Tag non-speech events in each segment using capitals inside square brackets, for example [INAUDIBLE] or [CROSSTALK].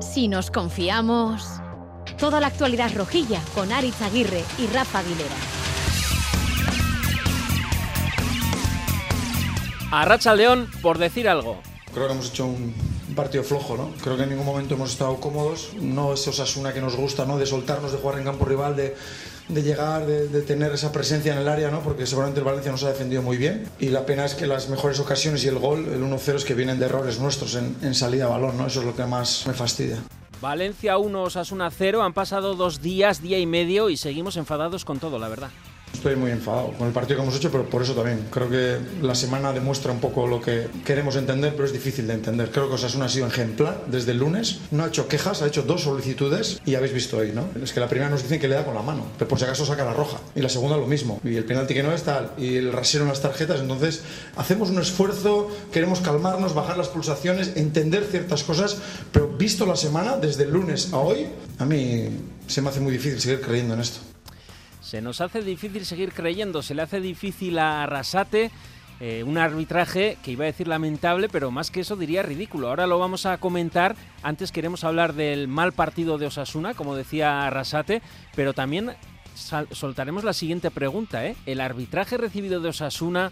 Si nos confiamos, toda la actualidad rojilla con Aritz Aguirre y Rafa Aguilera. A Racha León por decir algo. Creo que hemos hecho un partido flojo, ¿no? Creo que en ningún momento hemos estado cómodos. No es Osasuna que nos gusta, ¿no? De soltarnos, de jugar en campo rival, de, de llegar, de, tener esa presencia en el área, ¿no? Porque seguramente el Valencia nos ha defendido muy bien. Y la pena es que las mejores ocasiones y el gol, el 1-0, es que vienen de errores nuestros en, en salida a balón, ¿no? Eso es lo que más me fastidia. Valencia 1, Osasuna 0. Han pasado dos días, día y medio y seguimos enfadados con todo, la verdad. Estoy muy enfadado con el partido que hemos hecho, pero por eso también. Creo que la semana demuestra un poco lo que queremos entender, pero es difícil de entender. Creo que Osasuna ha sido ejemplar desde el lunes. No ha hecho quejas, ha hecho dos solicitudes y habéis visto hoy, ¿no? Es que la primera nos dicen que le da con la mano, pero por si acaso saca la roja. Y la segunda lo mismo. Y el penalti que no es tal. Y el rasero en las tarjetas. Entonces, hacemos un esfuerzo, queremos calmarnos, bajar las pulsaciones, entender ciertas cosas, pero visto la semana, desde el lunes a hoy, a mí se me hace muy difícil seguir creyendo en esto. Se nos hace difícil seguir creyendo, se le hace difícil a Arrasate. Eh, un arbitraje que iba a decir lamentable, pero más que eso diría ridículo. Ahora lo vamos a comentar. Antes queremos hablar del mal partido de Osasuna, como decía Arrasate, pero también soltaremos la siguiente pregunta. ¿eh? ¿El arbitraje recibido de Osasuna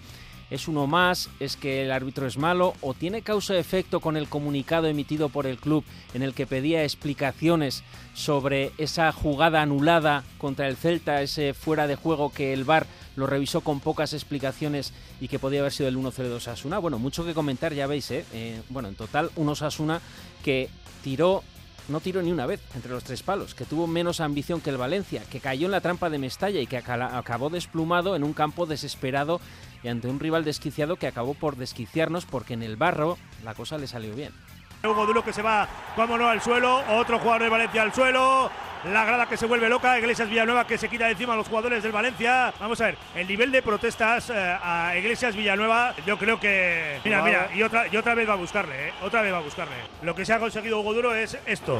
es uno más, es que el árbitro es malo o tiene causa-efecto con el comunicado emitido por el club en el que pedía explicaciones sobre esa jugada anulada contra el Celta, ese fuera de juego que el VAR lo revisó con pocas explicaciones y que podía haber sido el 1-0 de Osasuna. Bueno, mucho que comentar, ya veis, ¿eh? eh bueno, en total un Osasuna que tiró no tiró ni una vez entre los tres palos, que tuvo menos ambición que el Valencia, que cayó en la trampa de Mestalla y que acabó desplumado en un campo desesperado y ante un rival desquiciado que acabó por desquiciarnos porque en el barro la cosa le salió bien. Hugo Duro que se va, vámonos al suelo, otro jugador de Valencia al suelo, la grada que se vuelve loca, Iglesias Villanueva que se quita encima a los jugadores del Valencia. Vamos a ver, el nivel de protestas eh, a Iglesias Villanueva, yo creo que. Mira, mira, y otra, y otra vez va a buscarle, eh, otra vez va a buscarle. Lo que se ha conseguido Hugo Duro es esto.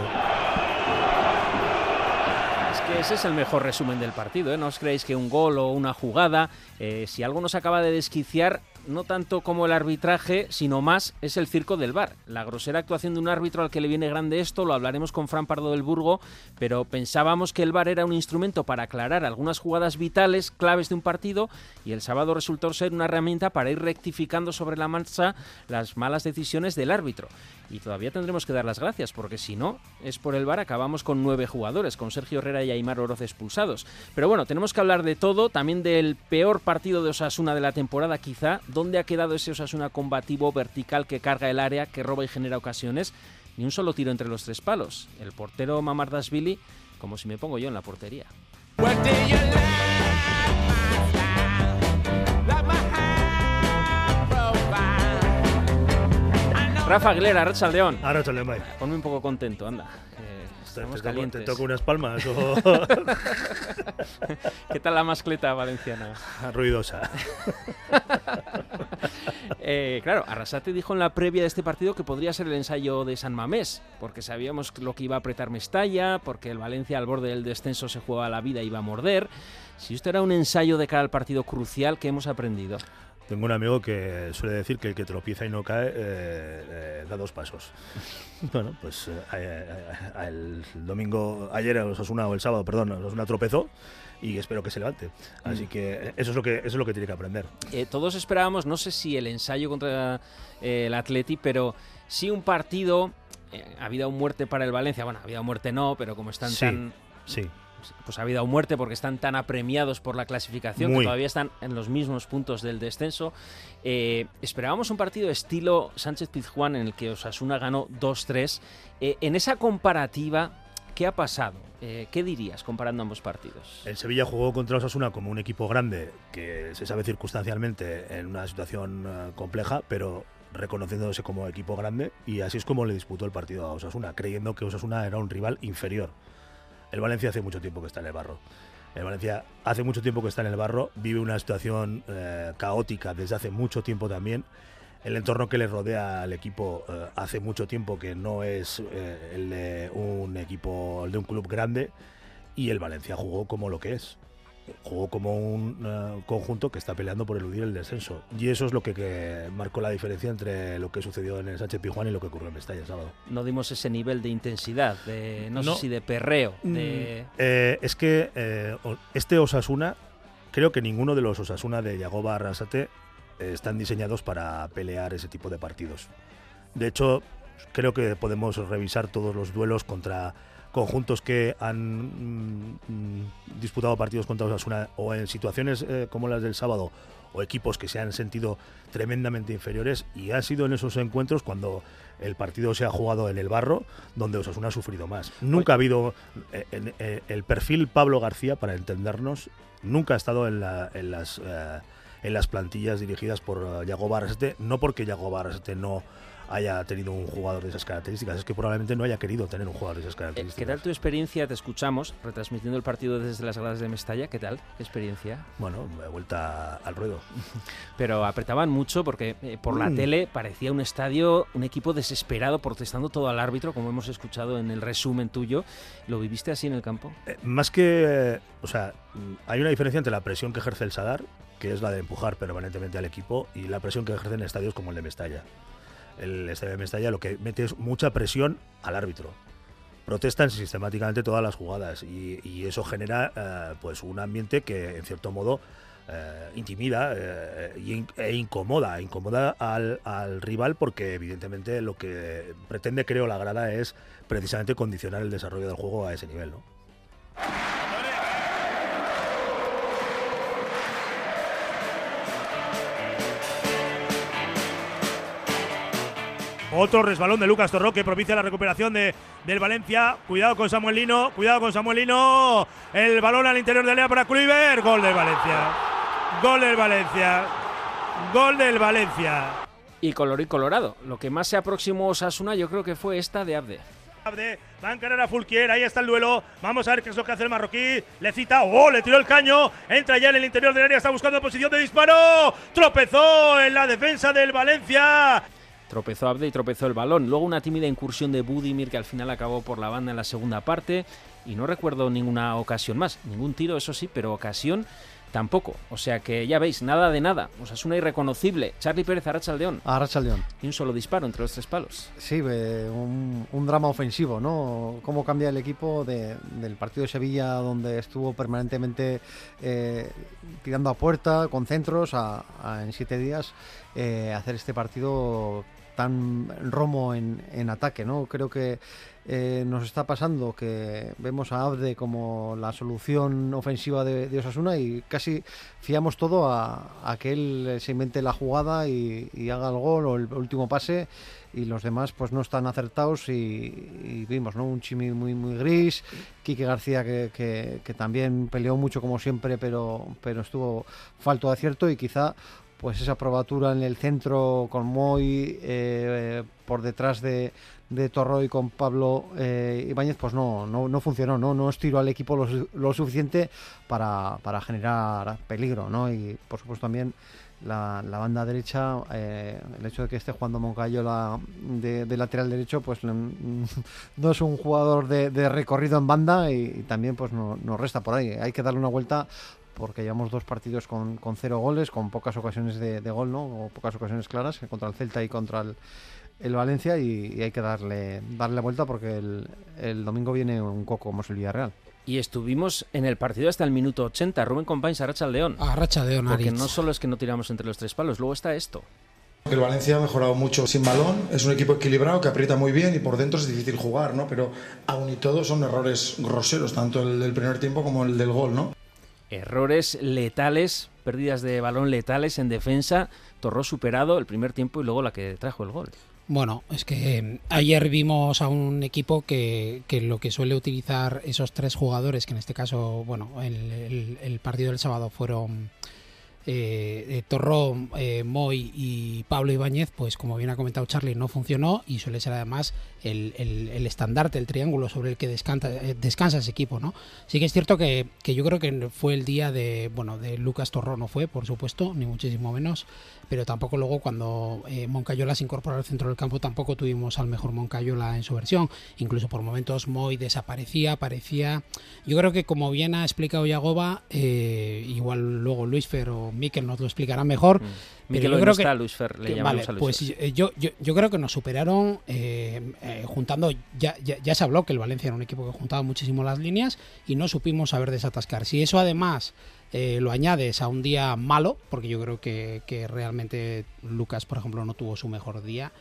Ese es el mejor resumen del partido, ¿eh? No os creéis que un gol o una jugada, eh, si algo nos acaba de desquiciar, no tanto como el arbitraje, sino más es el circo del bar. La grosera actuación de un árbitro al que le viene grande esto, lo hablaremos con Fran Pardo del Burgo, pero pensábamos que el bar era un instrumento para aclarar algunas jugadas vitales, claves de un partido, y el sábado resultó ser una herramienta para ir rectificando sobre la marcha las malas decisiones del árbitro. Y todavía tendremos que dar las gracias, porque si no, es por el bar acabamos con nueve jugadores, con Sergio Herrera y Aymar Oroz expulsados. Pero bueno, tenemos que hablar de todo, también del peor partido de Osasuna de la temporada quizá, ¿Dónde ha quedado ese Osasuna combativo vertical que carga el área, que roba y genera ocasiones? Ni un solo tiro entre los tres palos. El portero Mamardashvili, como si me pongo yo en la portería. Rafa Aguilera, Racha León. Ponme un poco contento, anda. Estamos te, te, toco unas palmas o... [LAUGHS] ¿Qué tal la mascleta valenciana? [LAUGHS] Ruidosa. [LAUGHS] [LAUGHS] eh, claro, Arrasate dijo en la previa de este partido que podría ser el ensayo de San Mamés, porque sabíamos lo que iba a apretar Mestalla, porque el Valencia al borde del descenso se jugaba la vida y iba a morder. Si esto era un ensayo de cara al partido crucial, ¿qué hemos aprendido? Tengo un amigo que suele decir que el que tropieza y no cae eh, eh, da dos pasos. [LAUGHS] bueno, pues eh, el domingo, ayer Osasuna, o el sábado, perdón, Osasuna tropezó y espero que se levante. Así mm. que eso es lo que, eso es lo que tiene que aprender. todos esperábamos, no sé si el ensayo contra el Atleti, pero sí un partido, ha habido muerte para el Valencia, bueno, ha habido muerte no, pero como están tan... Sí pues ha habido muerte porque están tan apremiados por la clasificación que todavía están en los mismos puntos del descenso. Eh, esperábamos un partido estilo Sánchez Pizjuán en el que Osasuna ganó 2-3. Eh, en esa comparativa, ¿qué ha pasado? Eh, ¿Qué dirías comparando ambos partidos? El Sevilla jugó contra Osasuna como un equipo grande que se sabe circunstancialmente en una situación compleja, pero reconociéndose como equipo grande y así es como le disputó el partido a Osasuna, creyendo que Osasuna era un rival inferior. El Valencia hace mucho tiempo que está en el barro. El Valencia hace mucho tiempo que está en el barro, vive una situación eh, caótica desde hace mucho tiempo también. El entorno que le rodea al equipo eh, hace mucho tiempo que no es eh, el de un equipo, el de un club grande, y el Valencia jugó como lo que es. jugó como un eh, conjunto que está peleando por eludir el descenso. Y eso es lo que, marcó la diferencia entre lo que sucedió en el Sánchez Pijuán y lo que ocurrió en Mestalla el sábado. No dimos ese nivel de intensidad, de no, sé si de perreo. Mm, eh, es que eh, este Osasuna, creo que ninguno de los Osasuna de Yagoba Arrasate están diseñados para pelear ese tipo de partidos. De hecho, creo que podemos revisar todos los duelos contra conjuntos que han mm, disputado partidos contra Osasuna o en situaciones eh, como las del sábado o equipos que se han sentido tremendamente inferiores y ha sido en esos encuentros cuando el partido se ha jugado en el barro donde Osasuna ha sufrido más. Nunca ha habido eh, eh, el perfil Pablo García, para entendernos, nunca ha estado en, en las en las plantillas dirigidas por Yago Barrasete, no porque Yago Barrasete no haya tenido un jugador de esas características, es que probablemente no haya querido tener un jugador de esas eh, características. ¿Qué tal tu experiencia? Te escuchamos retransmitiendo el partido desde las gradas de Mestalla. ¿Qué tal? ¿Qué experiencia? Bueno, vuelta al ruedo. [LAUGHS] Pero apretaban mucho porque eh, por la mm. tele parecía un estadio, un equipo desesperado protestando todo al árbitro, como hemos escuchado en el resumen tuyo. ¿Lo viviste así en el campo? Eh, más que, o sea, hay una diferencia entre la presión que ejerce el Sadar, que es la de empujar permanentemente al equipo, y la presión que ejercen estadios como el de Mestalla el estadio de Mestalla lo que mete es mucha presión al árbitro. Protestan sistemáticamente todas las jugadas y, eso genera eh, pues un ambiente que en cierto modo eh, intimida eh, e incomoda, incomoda al, al, rival porque evidentemente lo que pretende creo la grada es precisamente condicionar el desarrollo del juego a ese nivel. ¿no? Otro resbalón de Lucas Torro que propicia la recuperación de, del Valencia. Cuidado con Samuel Lino, cuidado con Samuel Lino. El balón al interior del área para Kluivert. Gol del Valencia. Gol del Valencia. Gol del Valencia. Y color y colorado. Lo que más se aproximó Osasuna yo creo que fue esta de Abde. Abde va a encarar a Fulquier, ahí está el duelo. Vamos a ver qué es lo que hace el marroquí. Le cita, oh, le tiró el caño. Entra ya en el interior del área, está buscando posición de disparo. Tropezó en la defensa del Valencia. Tropezó Abde y tropezó el balón. Luego una tímida incursión de Budimir que al final acabó por la banda en la segunda parte. Y no recuerdo ninguna ocasión más. Ningún tiro, eso sí, pero ocasión tampoco. O sea que ya veis, nada de nada. O sea, es una irreconocible. Charlie Pérez, Arrachaldeón. Arrachaldeón. Y un solo disparo entre los tres palos. Sí, un, drama ofensivo, ¿no? Cómo cambia el equipo del partido de Sevilla, donde estuvo permanentemente eh, tirando a puerta, con centros, a, en siete días, eh, hacer este partido tan romo en, en ataque, ¿no? Creo que eh, nos está pasando que vemos a Abde como la solución ofensiva de, Osasuna y casi fiamos todo a, que él se invente la jugada y, haga el gol o el último pase y los demás pues no están acertados y, vimos ¿no? un Chimi muy muy gris, Quique García que, que, también peleó mucho como siempre pero, pero estuvo falto de acierto y quizá pues esa probatura en el centro con Moy eh, por detrás de, de Torroy con Pablo eh, Ibáñez, pues no, no, no, funcionó, no, no estiró al equipo lo, suficiente para, para, generar peligro, ¿no? Y por supuesto también la, la banda derecha, eh, el hecho de que esté jugando Moncayo la, de, lateral derecho, pues [LAUGHS] no es un jugador de, recorrido en banda y, también pues nos resta por ahí. Hay que darle una vuelta porque llevamos dos partidos con, con cero goles, con pocas ocasiones de, gol, ¿no? O pocas ocasiones claras, contra el Celta y contra el, Valencia, y, hay que darle, darle la vuelta porque el, domingo viene un coco como es el Villarreal. Y estuvimos en el partido hasta el minuto 80. Rubén Compañes, Arracha León. Arracha León, Porque no solo es que no tiramos entre los tres palos, luego está esto. El Valencia ha mejorado mucho sin balón, es un equipo equilibrado que aprieta muy bien y por dentro es difícil jugar, ¿no? Pero aún y todo son errores groseros, tanto el del primer tiempo como el del gol, ¿no? Errores letales, pérdidas de balón letales en defensa. Torró superado el primer tiempo y luego la que trajo el gol. Bueno, es que eh, ayer vimos a un equipo que, lo que suele utilizar esos tres jugadores, que en este caso, bueno, el, partido del sábado fueron eh, Torró, eh, Moy y Pablo Ibáñez, pues como bien ha comentado Charlie, no funcionó y suele ser además el, estandarte, el triángulo sobre el que descansa, eh, descansa ese equipo, ¿no? Sí que es cierto que, yo creo que fue el día de, bueno, de Lucas Torró no fue, por supuesto, ni muchísimo menos, pero tampoco luego cuando eh, Moncayola se incorporó al centro del campo tampoco tuvimos al mejor Moncayola en su versión. Incluso por momentos Moy desaparecía, aparecía. Yo creo que como bien ha explicado Yagoba, eh, igual luego Luis Fer o Miquel nos lo explicará mejor. Mm. Miquel yo creo que, Luis Fer, le vale, a Luis pues eh, yo, yo, yo, creo que nos superaron juntando, ya, ya, ya se habló que el Valencia era un equipo que juntaba muchísimo las líneas y no supimos saber desatascar. Si eso además eh, lo añades a un día malo, porque yo creo que, realmente Lucas, por ejemplo, no tuvo su mejor día.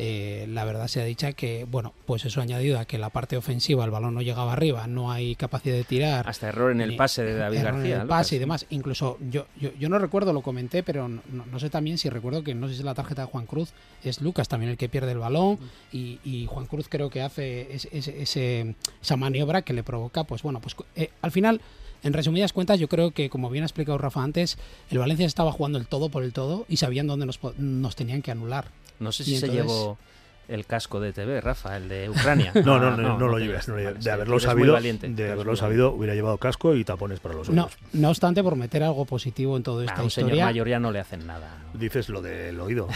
Eh, la verdad se ha dicho que, bueno, pues eso añadido a que la parte ofensiva, el balón no llegaba arriba, no hay capacidad de tirar. Hasta error en el pase de David García. En el pase y demás. Incluso yo, yo, no recuerdo, lo comenté, pero no, sé también si recuerdo que no sé si la tarjeta de Juan Cruz es Lucas también el que pierde el balón y, Juan Cruz creo que hace ese, esa maniobra que le provoca, pues bueno, pues eh, al final en resumidas cuentas, yo creo que, como bien ha explicado Rafa antes, el Valencia estaba jugando el todo por el todo y sabían dónde nos, nos tenían que anular. No sé si se llevó el casco de TV, Rafa, el de Ucrania. [LAUGHS] no, no, no, no, lo lleves. de haberlo sabido, de haberlo sabido, hubiera llevado casco y tapones para los ojos. No, no obstante, por meter algo positivo en todo esta a un historia. señor mayor ya no le hacen nada. Dices lo del oído.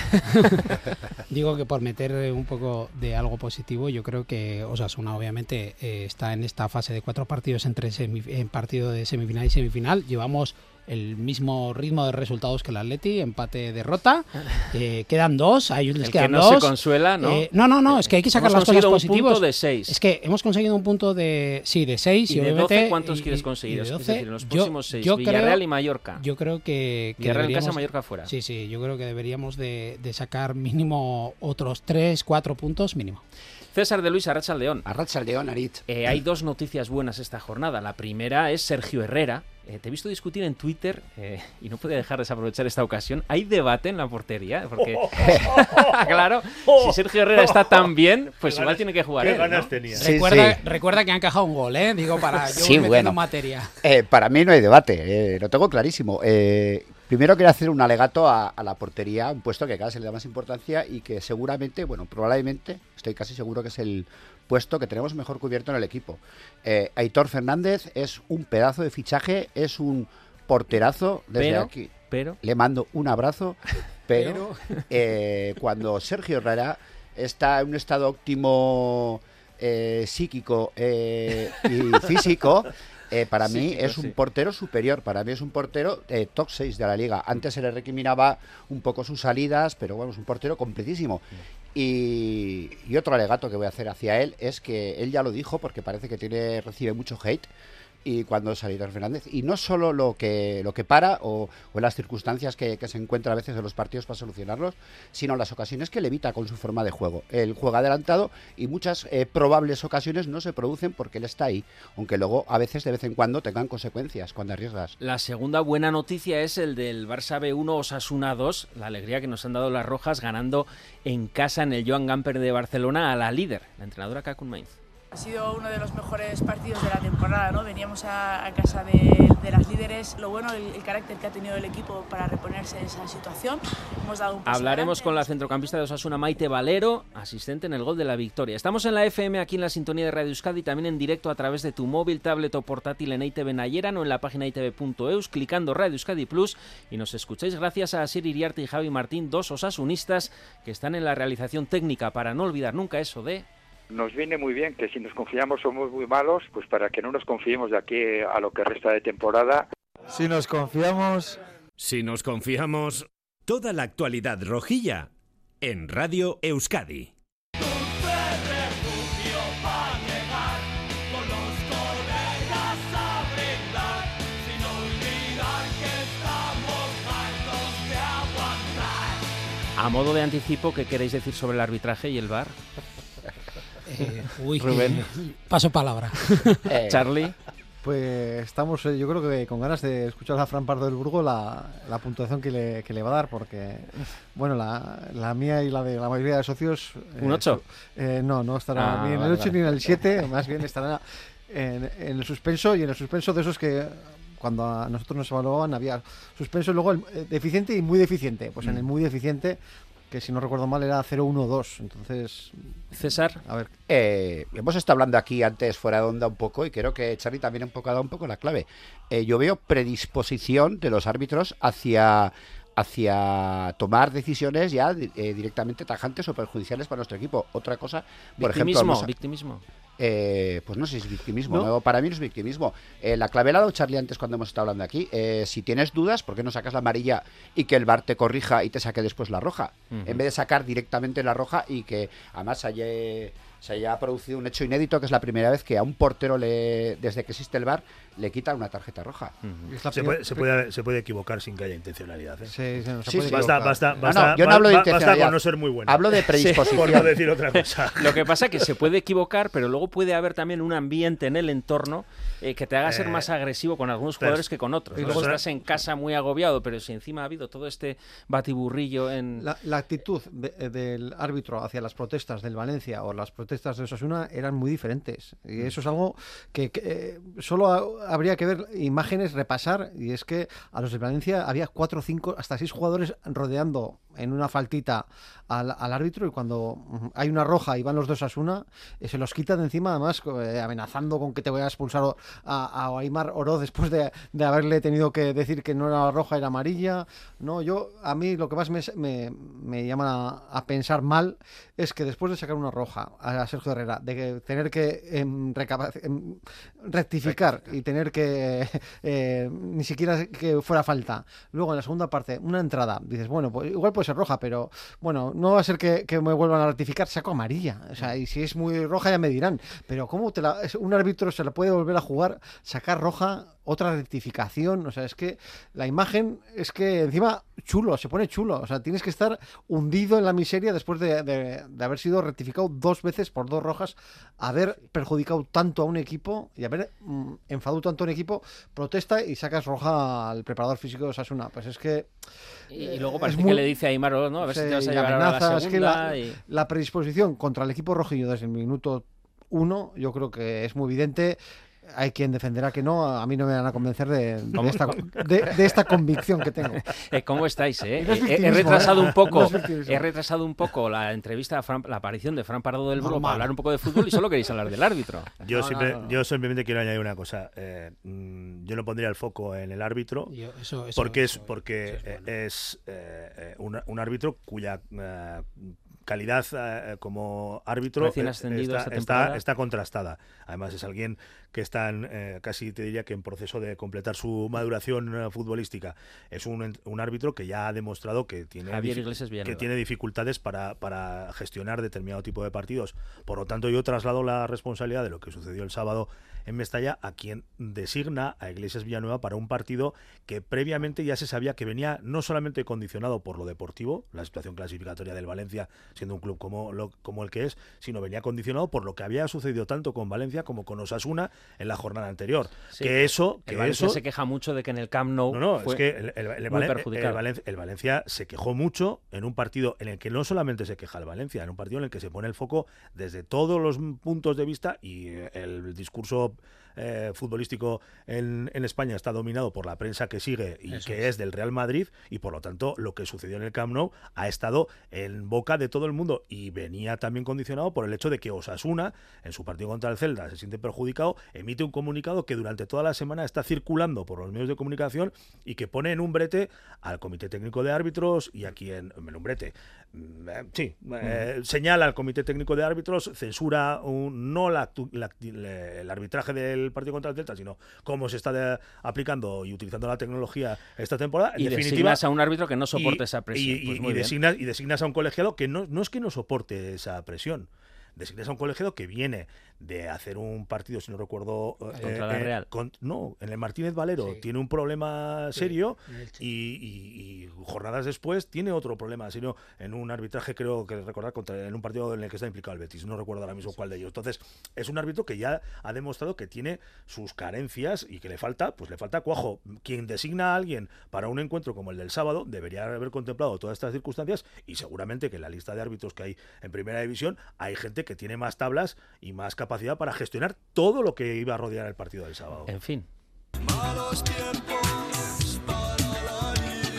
[LAUGHS] [LAUGHS] Digo que por meter un poco de algo positivo, yo creo que Osasuna obviamente eh, está en esta fase de cuatro partidos entre en partido de semifinal y semifinal. Llevamos el mismo ritmo de resultados que el Atleti, empate derrota. [LAUGHS] Eh, quedan dos, a ellos les el quedan que no se consuela, ¿no? Eh, no, no, no, es que hay que sacar las cosas positivas. un punto de seis. Es que hemos conseguido un punto de sí, de seis y, y de obviamente, ¿cuántos quieres conseguir? es decir, en los próximos seis, Villarreal y Mallorca. Yo creo que, que Villarreal en casa, Mallorca fuera. Sí, sí, yo creo que deberíamos de, de sacar mínimo otros tres, cuatro puntos mínimo. César de Luis Arracha León. Arracha León, Arit. Eh, hay dos noticias buenas esta jornada. La primera es Sergio Herrera, eh, te he visto discutir en Twitter eh, y no puede dejar de desaprovechar esta ocasión. Hay debate en la portería, porque [LAUGHS] [LAUGHS] claro, si Sergio Herrera está tan bien, pues igual tiene que jugar. recuerda, que han encajado un gol, ¿eh? Digo, para yo sí, bueno. materia. Eh, para mí no hay debate, lo tengo clarísimo. Primero quiero hacer un alegato a, a, la portería, un puesto que cada vez se le da más importancia y que seguramente, bueno, probablemente, estoy casi seguro que es el puesto que tenemos mejor cubierto en el equipo. Eh, Aitor Fernández es un pedazo de fichaje, es un porterazo desde aquí. Pero le mando un abrazo, [LAUGHS] pero, eh, cuando Sergio Herrera está en un estado óptimo eh, psíquico y físico, [LAUGHS] para mí es un portero superior, para mí es un portero top 6 de la liga. Antes se le recriminaba un poco sus salidas, pero bueno, es un portero completísimo. Y, otro alegato que voy a hacer hacia él es que él ya lo dijo porque parece que tiene recibe mucho hate y cuando salió Fernández. Y no solo lo que lo que para o, o las circunstancias que, se encuentra a veces en los partidos para solucionarlos sino las ocasiones que le evita con su forma de juego. Él juega adelantado y muchas eh, probables ocasiones no se producen porque él está ahí aunque luego a veces de vez en cuando tengan consecuencias cuando arriesgas. La segunda buena noticia es el del Barça B1 Osasuna 2 la alegría que nos han dado las rojas ganando en casa en el Joan Gamper de Barcelona a la líder la entrenadora Kakun Mainz ha sido uno de los mejores partidos de la temporada, ¿no? Veníamos a, casa de, las líderes. Lo bueno, el, el, carácter que ha tenido el equipo para reponerse de esa situación. Hemos dado un Hablaremos con la centrocampista de Osasuna, Maite Valero, asistente en el gol de la victoria. Estamos en la FM, aquí en la sintonía de Radio Euskadi, también en directo a través de tu móvil, tablet o portátil en ITV Nayera, o en la página itv.eus, clicando Radio Euskadi Plus y nos escucháis gracias a Sir Iriarte y Javi Martín, dos osasunistas que están en la realización técnica para no olvidar nunca eso de nos viene muy bien que si nos confiamos somos muy malos, pues para que no nos confiemos de aquí a lo que resta de temporada. Si nos confiamos... Si nos confiamos... Toda la actualidad rojilla en Radio Euskadi. A modo de anticipo, ¿qué queréis decir sobre el arbitraje y el VAR? Eh, uy, Rubén. [LAUGHS] Paso palabra. [LAUGHS] Eh, Charlie. Pues estamos, eh, yo creo que con ganas de escuchar a Fran Pardo del Burgo la, puntuación que le, que le, va a dar, porque, bueno, la, la, mía y la de la mayoría de socios. ¿Un 8? no, no estará ah, ni en el 8 ni en el 7, [LAUGHS] más bien estará en, en, el suspenso y en el suspenso de esos que cuando a nosotros nos evaluaban había suspenso, luego el eh, deficiente y muy deficiente. Pues en el muy deficiente que si no recuerdo mal era 0-1-2. Entonces, César, a ver, Eh, hemos estado hablando aquí antes fuera de onda un poco y creo que Charlie también un poco ha dado un poco la clave. Eh, yo veo predisposición de los árbitros hacia hacia tomar decisiones ya eh, directamente tajantes o perjudiciales para nuestro equipo. Otra cosa, por victimismo, ejemplo, victimismo. eh, pues no sé si es victimismo, ¿No? ¿no? para mí no es victimismo. Eh, la clave la ha dado Charlie antes cuando hemos estado hablando aquí. Eh, si tienes dudas, ¿por qué no sacas la amarilla y que el bar te corrija y te saque después la roja? En vez de sacar directamente la roja y que además haya, se haya producido un hecho inédito, que es la primera vez que a un portero, le, desde que existe el bar, le quitan una tarjeta roja. es la Se puede, se, puede, se puede equivocar sin que haya intencionalidad. ¿eh? se- se- se Sí, puede sí. Basta, equivocar. basta, No, basta, no, yo no hablo de ba- basta intencionalidad. con no ser muy bueno. Hablo de por predisposición. no decir otra cosa. [LAUGHS] Lo que pasa es que se puede equivocar, pero luego puede haber también un ambiente en el entorno eh, que te haga ser Eh, más agresivo con algunos jugadores que con otros. y ¿no? luego- estás en casa muy agobiado, pero si encima ha habido todo este batiburrillo en... La, la actitud de- del árbitro hacia las protestas del Valencia o las protestas de Osasuna eran muy diferentes. Y eso es algo que, que, eh, solo ha- habría que ver imágenes, repasar. Y es que a los de Valencia había cuatro, cinco, hasta seis jugadores rodeando en una faltita al, al árbitro. Y cuando mm, hay una roja y van los dos a Osasuna, eh, se los quita de encima, además eh, amenazando con que te voy a expulsar a, a Aymar Oroz después de, de haberle tenido que decir que no era roja, era amarilla. No, yo, a mí lo que más me, me, me llama a, a pensar mal es que después de sacar una roja a Sergio Herrera, de tener que em, em, rectificar y tener que [LAUGHS] eh, ni siquiera que fuera falta. Luego en la segunda parte, una entrada, dices, bueno, pues igual puede ser roja, pero bueno, no va a ser que, que me vuelvan a rectificar, saco amarilla. O sea, y si es muy roja ya me dirán, pero ¿cómo te la, un árbitro se la puede volver a jugar, sacar roja? Otra rectificación, o sea, es que la imagen es que encima chulo, se pone chulo, o sea, tienes que estar hundido en la miseria después de, de- de haber sido rectificado dos veces por dos rojas, haber perjudicado tanto a un equipo y haber mm, enfadado tanto a un equipo, protesta y sacas roja al preparador físico de Osasuna. Pues es que Y, y luego es parece muy- que le dice a Aymar, Oroz, ¿no? A ver si te vas a llevar a la es que segunda. la- y- la predisposición contra el equipo rojillo desde el minuto uno, yo creo que es muy evidente. Hay quien defenderá que no, a mí no me van a convencer de, de esta, [LAUGHS] de- de esta convicción que tengo. [LAUGHS] Eh, ¿Cómo estáis, eh? Y [LAUGHS] no es Eh, he, retrasado ¿eh? un poco, No es victimismo. he retrasado un poco la entrevista, a Fran- la aparición de Fran Pardo del Burgo para hablar un poco de fútbol y solo queréis hablar del árbitro. Yo, No, no, siempre- no, no. yo simplemente quiero añadir una cosa. eh, mm, yo no pondría el foco en el árbitro Yo- eso- eso- porque es porque eso es bueno. es un, un árbitro cuya eh, calidad eh, como árbitro esta está contrastada. Además es alguien que está en, eh, casi te diría que en proceso de completar su maduración eh, futbolística. Es un, un árbitro que ya ha demostrado que tiene que tiene dificultades para, para gestionar determinado tipo de partidos. Por lo tanto, yo traslado la responsabilidad de lo que sucedió el sábado en Mestalla a quien designa a Iglesias Villanueva para un partido que previamente ya se sabía que venía no solamente condicionado por lo deportivo, la situación clasificatoria del Valencia, siendo un club como, lo- como el que es, sino venía condicionado por lo que había sucedido tanto con Valencia como con Osasuna en la jornada anterior. Sí. Que eso, que El Valencia eso se queja mucho de que en el Camp Nou no, no, fue es que el, Valen- Valencia, el Valencia se quejó mucho en un partido en el que no solamente se queja el Valencia, en un partido en el que se pone el foco desde todos los puntos de vista y eh, el discurso eh, futbolístico en, en España está dominado por la prensa que sigue y Eso que es. del Real Madrid y por lo tanto lo que sucedió en el Camp Nou ha estado en boca de todo el mundo. Y venía también condicionado por el hecho de que Osasuna en su partido contra el Celta se siente perjudicado, emite un comunicado que durante toda la semana está circulando por los medios de comunicación y que pone en un brete al Comité Técnico de Árbitros y a quien en un brete. Mm, eh, sí, eh, señala al Comité Técnico de Árbitros, censura un- no la la el arbitraje del partido contra el Celta, sino cómo se está de- aplicando y utilizando la tecnología esta temporada. En y definitiva, designas a un árbitro que no y- soporte esa presión. Y, Pues y- designas, y designas a un colegiado que no, no es que no soporte esa presión. Designas a un colegiado que viene de hacer un partido, si no recuerdo. eh, Contra la Real. con- no, en el Martínez Valero Sí. tiene un problema serio y jornadas después tiene otro problema serio en un arbitraje, creo que recordar, contra, en un partido en el que está implicado el Betis. No recuerdo ahora mismo cuál de ellos. Entonces, es un árbitro que ya ha demostrado que tiene sus carencias y que le falta, pues le falta cuajo. Quien designa a alguien para un encuentro como el del sábado debería haber contemplado todas estas circunstancias y seguramente que en la lista de árbitros que hay en primera división hay gente que tiene más tablas y más capacidad para gestionar todo lo que iba a rodear el partido del sábado. En fin. Malos tiempos para la lírica.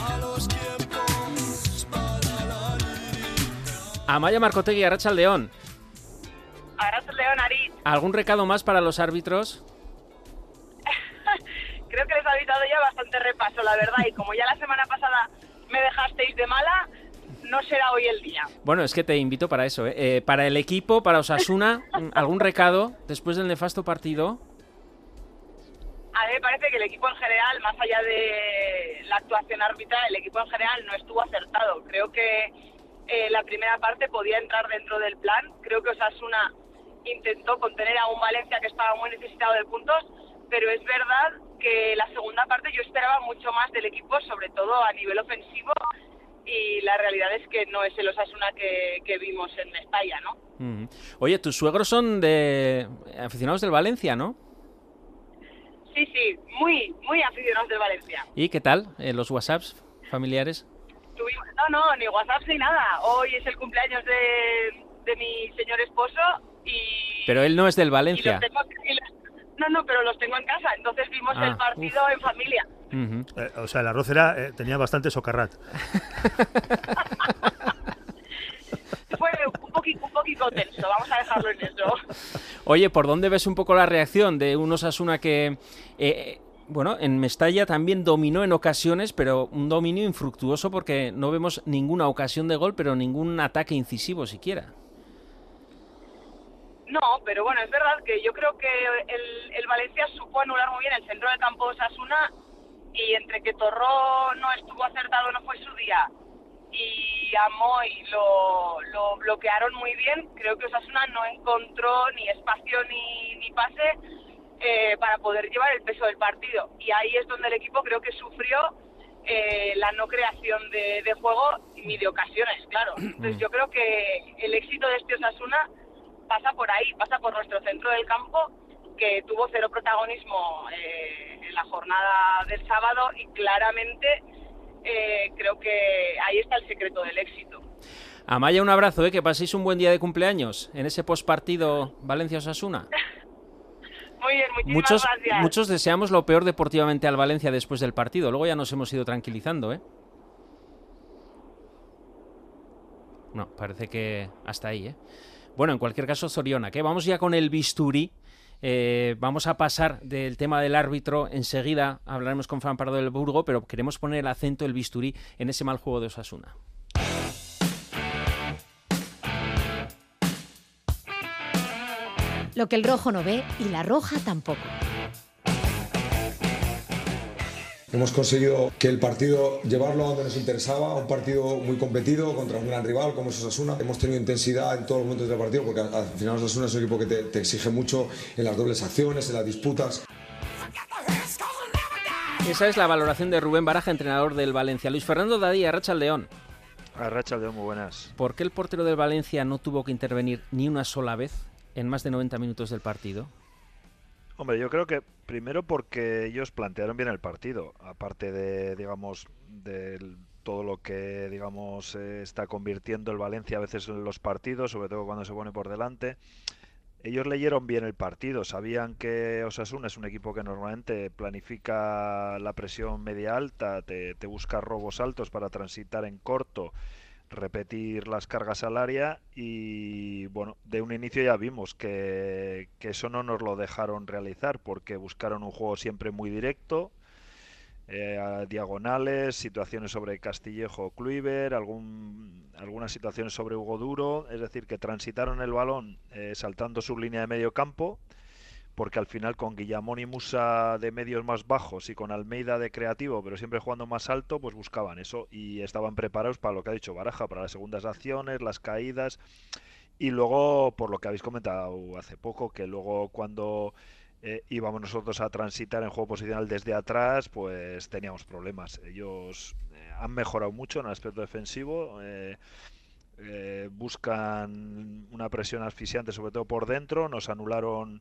Malos tiempos para la lírica. Amaya Marcotegui, Arracha León. Arracha León, Ari. ¿Algún recado más para los árbitros? Creo que les habéis dado ya bastante repaso, la verdad. Y como ya la semana pasada me dejasteis de mala, no será hoy el día. Bueno, es que te invito para eso. ¿eh? Eh, para el equipo, para Osasuna, ¿algún recado después del nefasto partido? A mí me parece que el equipo en general, más allá de la actuación arbitral, el equipo en general no estuvo acertado. Creo que eh, la primera parte podía entrar dentro del plan. Creo que Osasuna intentó contener a un Valencia que estaba muy necesitado de puntos, pero es verdad que la segunda parte yo esperaba mucho más del equipo, sobre todo a nivel ofensivo, y la realidad es que no es el Osasuna que, que vimos en Mestalla, ¿no? Mm. Oye, tus suegros son de aficionados del Valencia, ¿no? Sí, sí, muy, muy aficionados del Valencia. ¿Y qué tal? Eh, ¿Los WhatsApps familiares? No, no, ni WhatsApp ni nada. Hoy es el cumpleaños de, de mi señor esposo y... Pero él no es del y Valencia. los tengo- y los- no, no, pero los tengo en casa, entonces vimos Ah, el partido en familia. Eh, o sea, el arroz era, eh, tenía bastante socarrat. [LAUGHS] Fue un poquito, un poquito tenso, vamos a dejarlo en eso. Oye, ¿por dónde ves un poco la reacción de un Osasuna que, eh, bueno, en Mestalla también dominó en ocasiones, pero un dominio infructuoso porque no vemos ninguna ocasión de gol, pero ningún ataque incisivo siquiera? No, pero bueno, es verdad que yo creo que el, el Valencia supo anular muy bien el centro del campo de Osasuna y entre que Torró no estuvo acertado, no fue su día, y a Moy lo, lo bloquearon muy bien, creo que Osasuna no encontró ni espacio ni, ni pase eh, para poder llevar el peso del partido. Y ahí es donde el equipo creo que sufrió eh, la no creación de, de juego ni de ocasiones, claro. Entonces yo creo que el éxito de este Osasuna pasa por ahí, pasa por nuestro centro del campo, que tuvo cero protagonismo eh, en la jornada del sábado y claramente eh, creo que ahí está el secreto del éxito. Amaya, un abrazo, ¿eh? que paséis un buen día de cumpleaños en ese postpartido Valencia-Osasuna. [LAUGHS] Muy bien, muchísimas Muchos, gracias. muchos deseamos lo peor deportivamente al Valencia después del partido. Luego ya nos hemos ido tranquilizando, ¿eh? No, parece que hasta ahí, ¿eh? Bueno, en cualquier caso, Zoriona, que vamos ya con el bisturí. Eh, vamos a pasar del tema del árbitro. Enseguida hablaremos con Fran Pardo del Burgo, pero queremos poner el acento, el bisturí, en ese mal juego de Osasuna. Lo que el rojo no ve y la roja tampoco. Hemos conseguido que el partido llevarlo a donde nos interesaba, un partido muy competido contra un gran rival como es Osasuna. Hemos tenido intensidad en todos los momentos del partido porque al final Osasuna es un equipo que te, te exige mucho en las dobles acciones, en las disputas. Esa es la valoración de Rubén Baraja, entrenador del Valencia. Luis Fernando Dadía, Racha León. Arracha León, muy buenas. ¿Por qué el portero del Valencia no tuvo que intervenir ni una sola vez en más de 90 minutos del partido? Hombre, yo creo que primero porque ellos plantearon bien el partido, aparte de, digamos, de todo lo que, digamos, está convirtiendo el Valencia a veces en los partidos, sobre todo cuando se pone por delante. Ellos leyeron bien el partido, sabían que Osasuna es un equipo que normalmente planifica la presión media alta, te, te busca robos altos para transitar en corto, repetir las cargas al área y bueno, de un inicio ya vimos que, que eso no nos lo dejaron realizar porque buscaron un juego siempre muy directo, eh, a diagonales, situaciones sobre Castillejo o Kluivert, algún, algunas situaciones sobre Hugo Duro, es decir, que transitaron el balón eh, saltando su línea de medio campo, porque al final con Guillamón y Musa de medios más bajos y con Almeida de creativo, pero siempre jugando más alto, pues buscaban eso y estaban preparados para lo que ha dicho Baraja, para las segundas acciones, las caídas y luego, por lo que habéis comentado hace poco, que luego cuando eh, íbamos nosotros a transitar en juego posicional desde atrás, pues teníamos problemas. Ellos eh, han mejorado mucho en el aspecto defensivo. eh, buscan una presión asfixiante, sobre todo por dentro. Nos anularon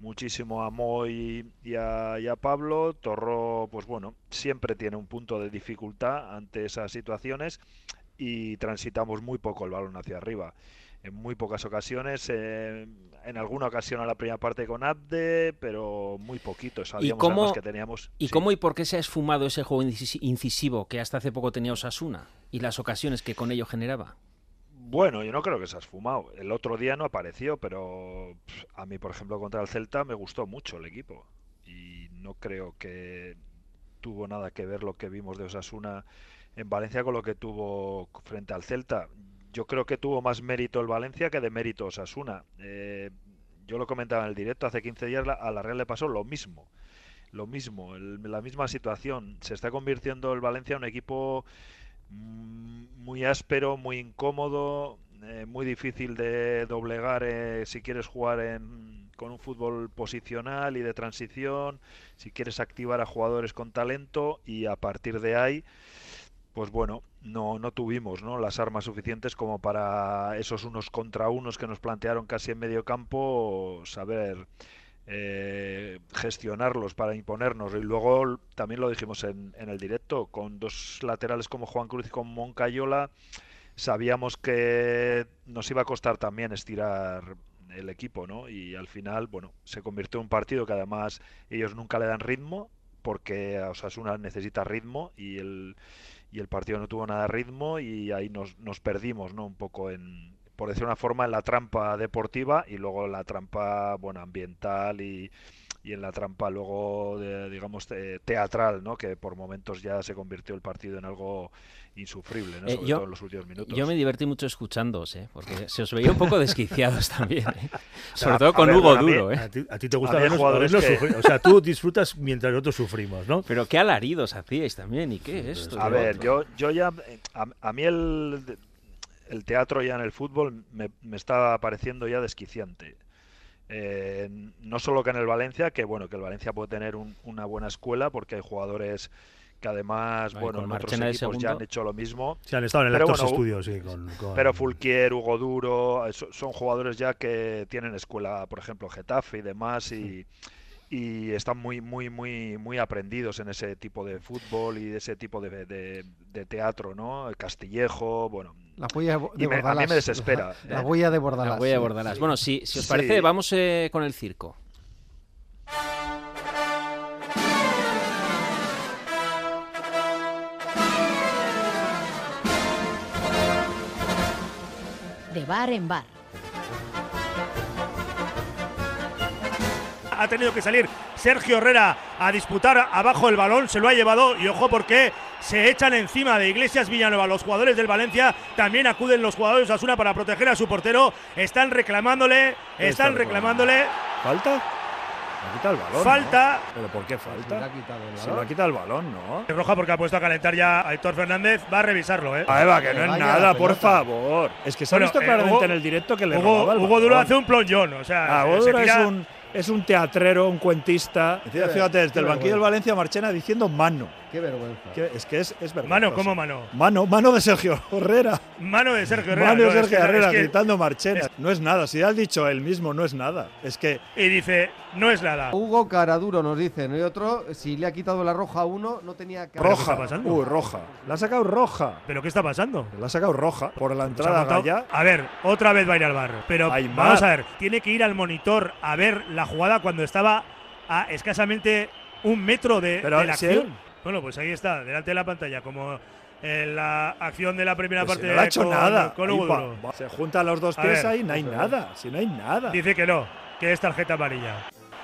muchísimo a Moy y a, y a Pablo. Torró, pues bueno, siempre tiene un punto de dificultad ante esas situaciones y transitamos muy poco el balón hacia arriba. en muy pocas ocasiones. eh, en alguna ocasión a la primera parte con Abde, pero muy poquito. ¿Y cómo, además que teníamos. ¿Y sí. cómo y por qué se ha esfumado ese juego incisi- incisivo que hasta hace poco tenía Osasuna y las ocasiones que con ello generaba? Bueno, yo no creo que se ha esfumado. El otro día no apareció, pero a mí, por ejemplo, contra el Celta me gustó mucho el equipo. Y no creo que tuvo nada que ver lo que vimos de Osasuna en Valencia con lo que tuvo frente al Celta. Yo creo que tuvo más mérito el Valencia que de mérito Osasuna. Eh, yo lo comentaba en el directo, hace 15 días a la Real le pasó lo mismo. Lo mismo, el- la misma situación. Se está convirtiendo el Valencia en un equipo muy áspero, muy incómodo, eh, muy difícil de doblegar eh, si quieres jugar en- con un fútbol posicional y de transición, si quieres activar a jugadores con talento y a partir de ahí, pues bueno, no, no tuvimos ¿no? las armas suficientes como para esos unos contra unos que nos plantearon casi en medio campo, saber eh, gestionarlos para imponernos. Y luego también lo dijimos en, en el directo, con dos laterales como Juan Cruz y con Moncayola, sabíamos que nos iba a costar también estirar el equipo, ¿no? Y al final, bueno, se convirtió en un partido que además ellos nunca le dan ritmo, porque Osasuna necesita ritmo y el, y el partido no tuvo nada de ritmo y ahí nos, nos perdimos, ¿no? Un poco en, por decir una forma, en la trampa deportiva y luego en la trampa, bueno, ambiental y, y en la trampa luego, de, digamos, te- teatral, ¿no? Que por momentos ya se convirtió el partido en algo insufrible, ¿no? Eh, Sobre yo, todo en los últimos minutos. yo me divertí mucho escuchándoos, ¿eh? porque se os veía un poco desquiciados [LAUGHS] también. ¿eh? Sobre A- todo a con ver, Hugo a mí- Duro. ¿eh? A ti, a ti te gusta A hay vernos- jugadores que- sufrir. O sea, tú disfrutas mientras nosotros sufrimos, ¿no? Pero qué alaridos hacíais también, ¿y qué es esto? A y lo ver, otro? yo, yo ya, eh, a, a mí el, el teatro ya en el fútbol me, me está pareciendo ya desquiciante. Eh, no solo que en el Valencia, que bueno, que el Valencia puede tener un- una buena escuela porque hay jugadores que además, bueno, en otros equipos ya han hecho lo mismo. Sí, han estado en el Pero Actors bueno, Studio, sí, con- con- Pero Fulquier, Hugo Duro, eh, so- son jugadores ya que tienen escuela, por ejemplo, Getafe y demás, y, y están muy, muy, muy, muy aprendidos en ese tipo de fútbol y de ese tipo de, de- de teatro, ¿no? El Castillejo, bueno. La huella de a mí me desespera. La, [LAUGHS] la ¿eh? huella de Bordalás. La huella de sí. Bordalás. Bueno, si, si os Sí. parece, vamos eh, con el circo. De bar en bar. Ha tenido que salir Sergio Herrera a disputar abajo el balón, se lo ha llevado y ojo porque se echan encima de Iglesias Villanueva los jugadores del Valencia, también acuden los jugadores de Asuna para proteger a su portero, están reclamándole, están Está reclamándole ¿Falta? Le ha quitado el balón. Falta. ¿no? ¿Pero por qué falta? Se le ha quitado el Se balón. le ha quitado el balón, ¿no? roja porque ha puesto a calentar ya a Héctor Fernández, va a revisarlo, ¿eh? Ah, Eva, que no es nada, por favor. Es que se ha Bueno, visto eh, claramente Hugo- en el directo que le Hugo, el Hugo Duro hace un plonjón, o sea, Ah, se- Hugo se Duro es un, es un teatrero, un cuentista. Fíjate, desde el banquillo del. Valencia Marchena diciendo mano. Qué vergüenza. Que es que es, es vergonzoso. Mano, ¿cómo mano? Mano, mano de Sergio Herrera. Mano de Sergio Herrera. Mano de Sergio Herrera es que- gritando Marchena. No es nada, si has dicho él mismo, no es nada. Es que Y dice, no es nada. Hugo Caraduro nos dicen. Y otro, si le ha quitado la roja a uno, no tenía que haber- ¿qué está roja. pasando? Uy, roja. La ha sacado roja. ¿Pero qué está pasando? La ha sacado roja por la ha entrada. A ver, otra vez va a ir al bar. Pero Ay, vamos a ver, tiene que ir al monitor a ver la jugada cuando estaba a escasamente un metro de, Pero de la si acción. él- Bueno, pues ahí está, delante de la pantalla, como en la acción de la primera Pues si parte no le ha hecho con, nada. con Hugo Duro. Se juntan los dos pies ahí, no hay nada. Si no hay nada. Dice que no, que es tarjeta amarilla.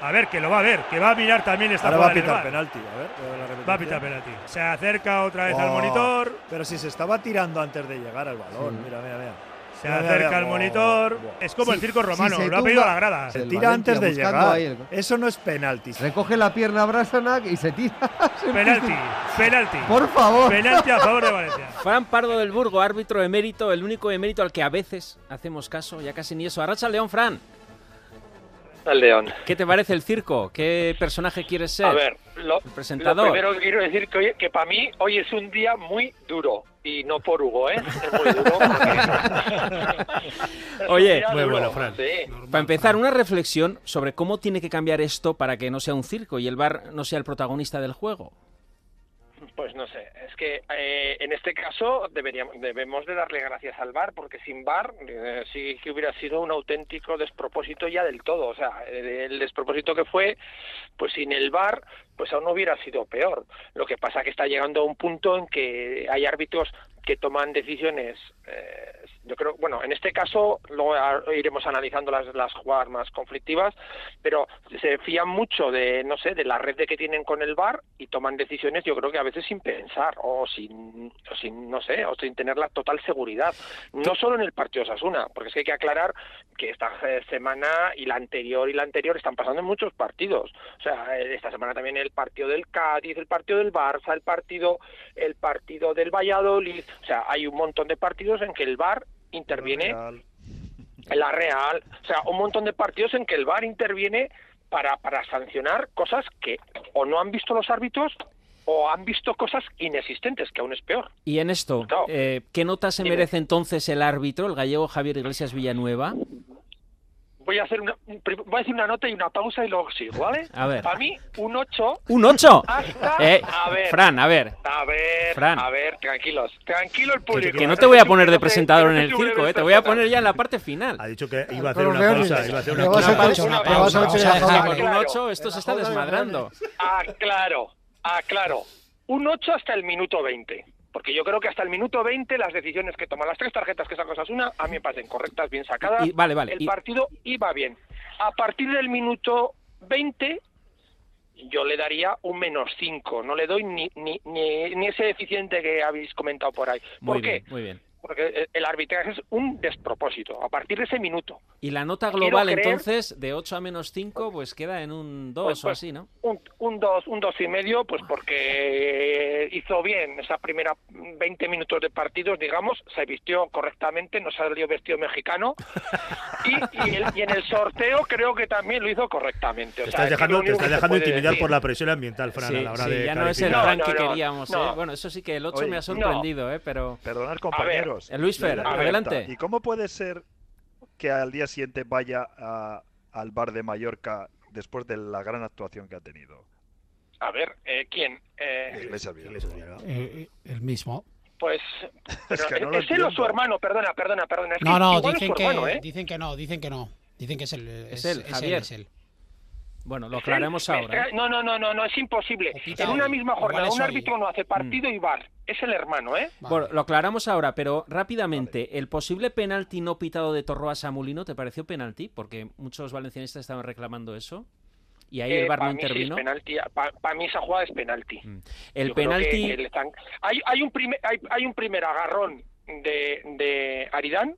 A ver, que lo va a ver, que va a mirar también esta Ahora va a pitar penalti. A ver, la Va a pitar penalti. Se acerca otra vez al Oh, monitor. Pero si se estaba tirando antes de llegar al balón. Sí. Mira, mira, mira. Se acerca al Buah, monitor. Es como el circo romano, se lo ha pedido a la grada. Se El tira antes de llegar. el- Eso no es penalti. Recoge la pierna a Brasanac y se tira. [LAUGHS] Penalti, penalti. Por favor. Penalti a favor de Valencia. [LAUGHS] Fran Pardo del Burgo, árbitro emérito, el único emérito al que a veces hacemos caso, ya casi ni eso. Arracha León, Fran. Al León. ¿Qué te parece el circo? ¿Qué personaje quieres ser? A ver, lo, El presentador. lo primero que quiero decir que, hoy- que para mí hoy es un día muy duro. Y no por Hugo, ¿eh? Es muy duro. [LAUGHS] [LAUGHS] Oye, muy duro, bueno, Fran. Sí. Para empezar, una reflexión sobre cómo tiene que cambiar esto para que no sea un circo y el bar no sea el protagonista del juego. Pues no sé, es que eh, en este caso deberíamos, debemos de darle gracias al VAR, porque sin VAR eh, sí que hubiera sido un auténtico despropósito ya del todo. O sea, el, despropósito que fue, pues sin el VAR, pues aún no hubiera sido peor. Lo que pasa que está llegando a un punto en que hay árbitros que toman decisiones, eh, yo creo, bueno, en este caso luego iremos analizando las, las jugadas más conflictivas, pero se fían mucho de, no sé, de la red de que tienen con el VAR y toman decisiones yo creo que a veces sin pensar o sin, o sin no sé, o sin tener la total seguridad. No solo en el partido de Osasuna, porque es que hay que aclarar que esta eh, semana y la anterior y la anterior están pasando en muchos partidos. O sea, eh, esta semana también el partido del Cádiz, el partido del Barça, el partido, el partido del Valladolid. O sea, hay un montón de partidos en que el VAR interviene en [LAUGHS] la Real, o sea, un montón de partidos en que el VAR interviene para, para sancionar cosas que o no han visto los árbitros o han visto cosas inexistentes, que aún es peor. Y en esto, eh, ¿qué nota se merece entonces el árbitro, el gallego Javier Iglesias Villanueva? Voy a hacer una, voy a decir una nota y una pausa y luego sigo, ¿vale? A ver. Para mí, un 8. ¡Un 8! Hasta, Eh, a ver, Fran, a ver. A ver, Fran. a ver, tranquilos. Tranquilo el público. Que no te voy a poner de Que presentador que en el circo, eh, te voy a poner ya en la parte final. Ha dicho que iba a hacer una pausa. Iba a hacer una pausa. con un Claro. 8 esto se está desmadrando. Ah, claro, ah, claro. Un 8 hasta el minuto 20. Porque yo creo que hasta el minuto 20 las decisiones que toman las tres tarjetas que sacó Osasuna a mí me parecen correctas, bien sacadas. Y- vale, vale, El y- partido iba bien. A partir del minuto 20 yo le daría un menos 5. No le doy ni, ni, ni, ni ese deficiente que habéis comentado por ahí. Muy ¿Por qué? bien, muy bien. Porque el- arbitraje es un despropósito. A partir de ese minuto. Y la nota global creer- entonces, de 8 a menos 5, pues queda en un 2 Pues- o pues, así, ¿no? Un, un dos, un dos y medio, pues porque hizo bien esa primera 20 minutos de partidos, digamos, se vistió correctamente, no salió vestido mexicano y, y, el- y en el sorteo creo que también lo hizo correctamente. O Te sea, estás es que dejando, te estás que dejando intimidar decir- por la presión ambiental, Fran, Sí, a la hora sí, de ya no es el. Fran No, que no, no, queríamos, no. ¿eh? Bueno, eso sí que el 8 Oye, me ha no. sorprendido, ¿eh? Pero... Perdonad, compañeros. Eh, Luis Fer, La- la adelante. ¿Y cómo puede ser que al día siguiente vaya a- al bar de Mallorca después de la gran actuación que ha tenido? A ver, eh, ¿quién? Eh. Eh, el mismo. pues [LAUGHS] pero, que no lo ¿es él o su hermano? Perdona, perdona, perdona. es que No, no, dicen su que, hermano, ¿eh? dicen que no, dicen que no. Dicen que es él. Es él, es Javier. es él. Bueno, lo Me ahora. No, no, no, no, no, es imposible. pita En una misma jornada, un árbitro no hace partido y bar. Es el hermano, ¿eh? Bueno, lo aclaramos ahora, pero rápidamente, ¿el posible penalti no pitado de Torroa a Samulino te pareció penalti? Porque muchos valencianistas estaban reclamando eso. Y ahí el VAR no Eh, sí intervino. penalti. Para mí esa jugada es penalti. El Yo creo penalti... que le están- hay, hay, un primer, hay, hay un primer agarrón de, de Aridán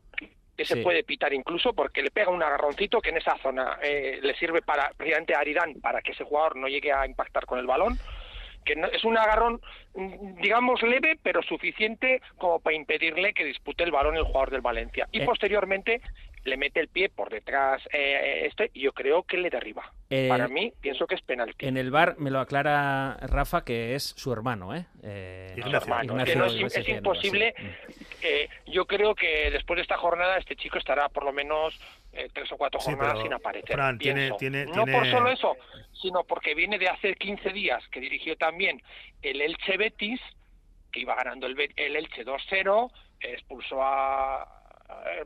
que se Sí. puede pitar incluso porque le pega un agarroncito que en esa zona eh, le sirve para precisamente a Aridán para que ese jugador no llegue a impactar con el balón que no- es un agarrón mm, digamos leve pero suficiente como para impedirle que dispute el balón el jugador del Valencia y Eh. posteriormente le mete el pie por detrás eh, este y yo creo que le derriba Eh, para mí pienso que es penalti En el bar me lo aclara Rafa que es su hermano, ¿eh? Eh, Ignacio, hermano, Ignacio que no es, imposible. sí. Mm. eh, yo creo que después de esta jornada este chico estará por lo menos eh, tres o cuatro Sí, jornadas pero, sin aparecer. Fran, tiene- tiene- no tiene- por solo eso, sino porque viene de hace 15 días que dirigió también el Elche Betis, que iba ganando el, el Elche 2-0, expulsó a eh,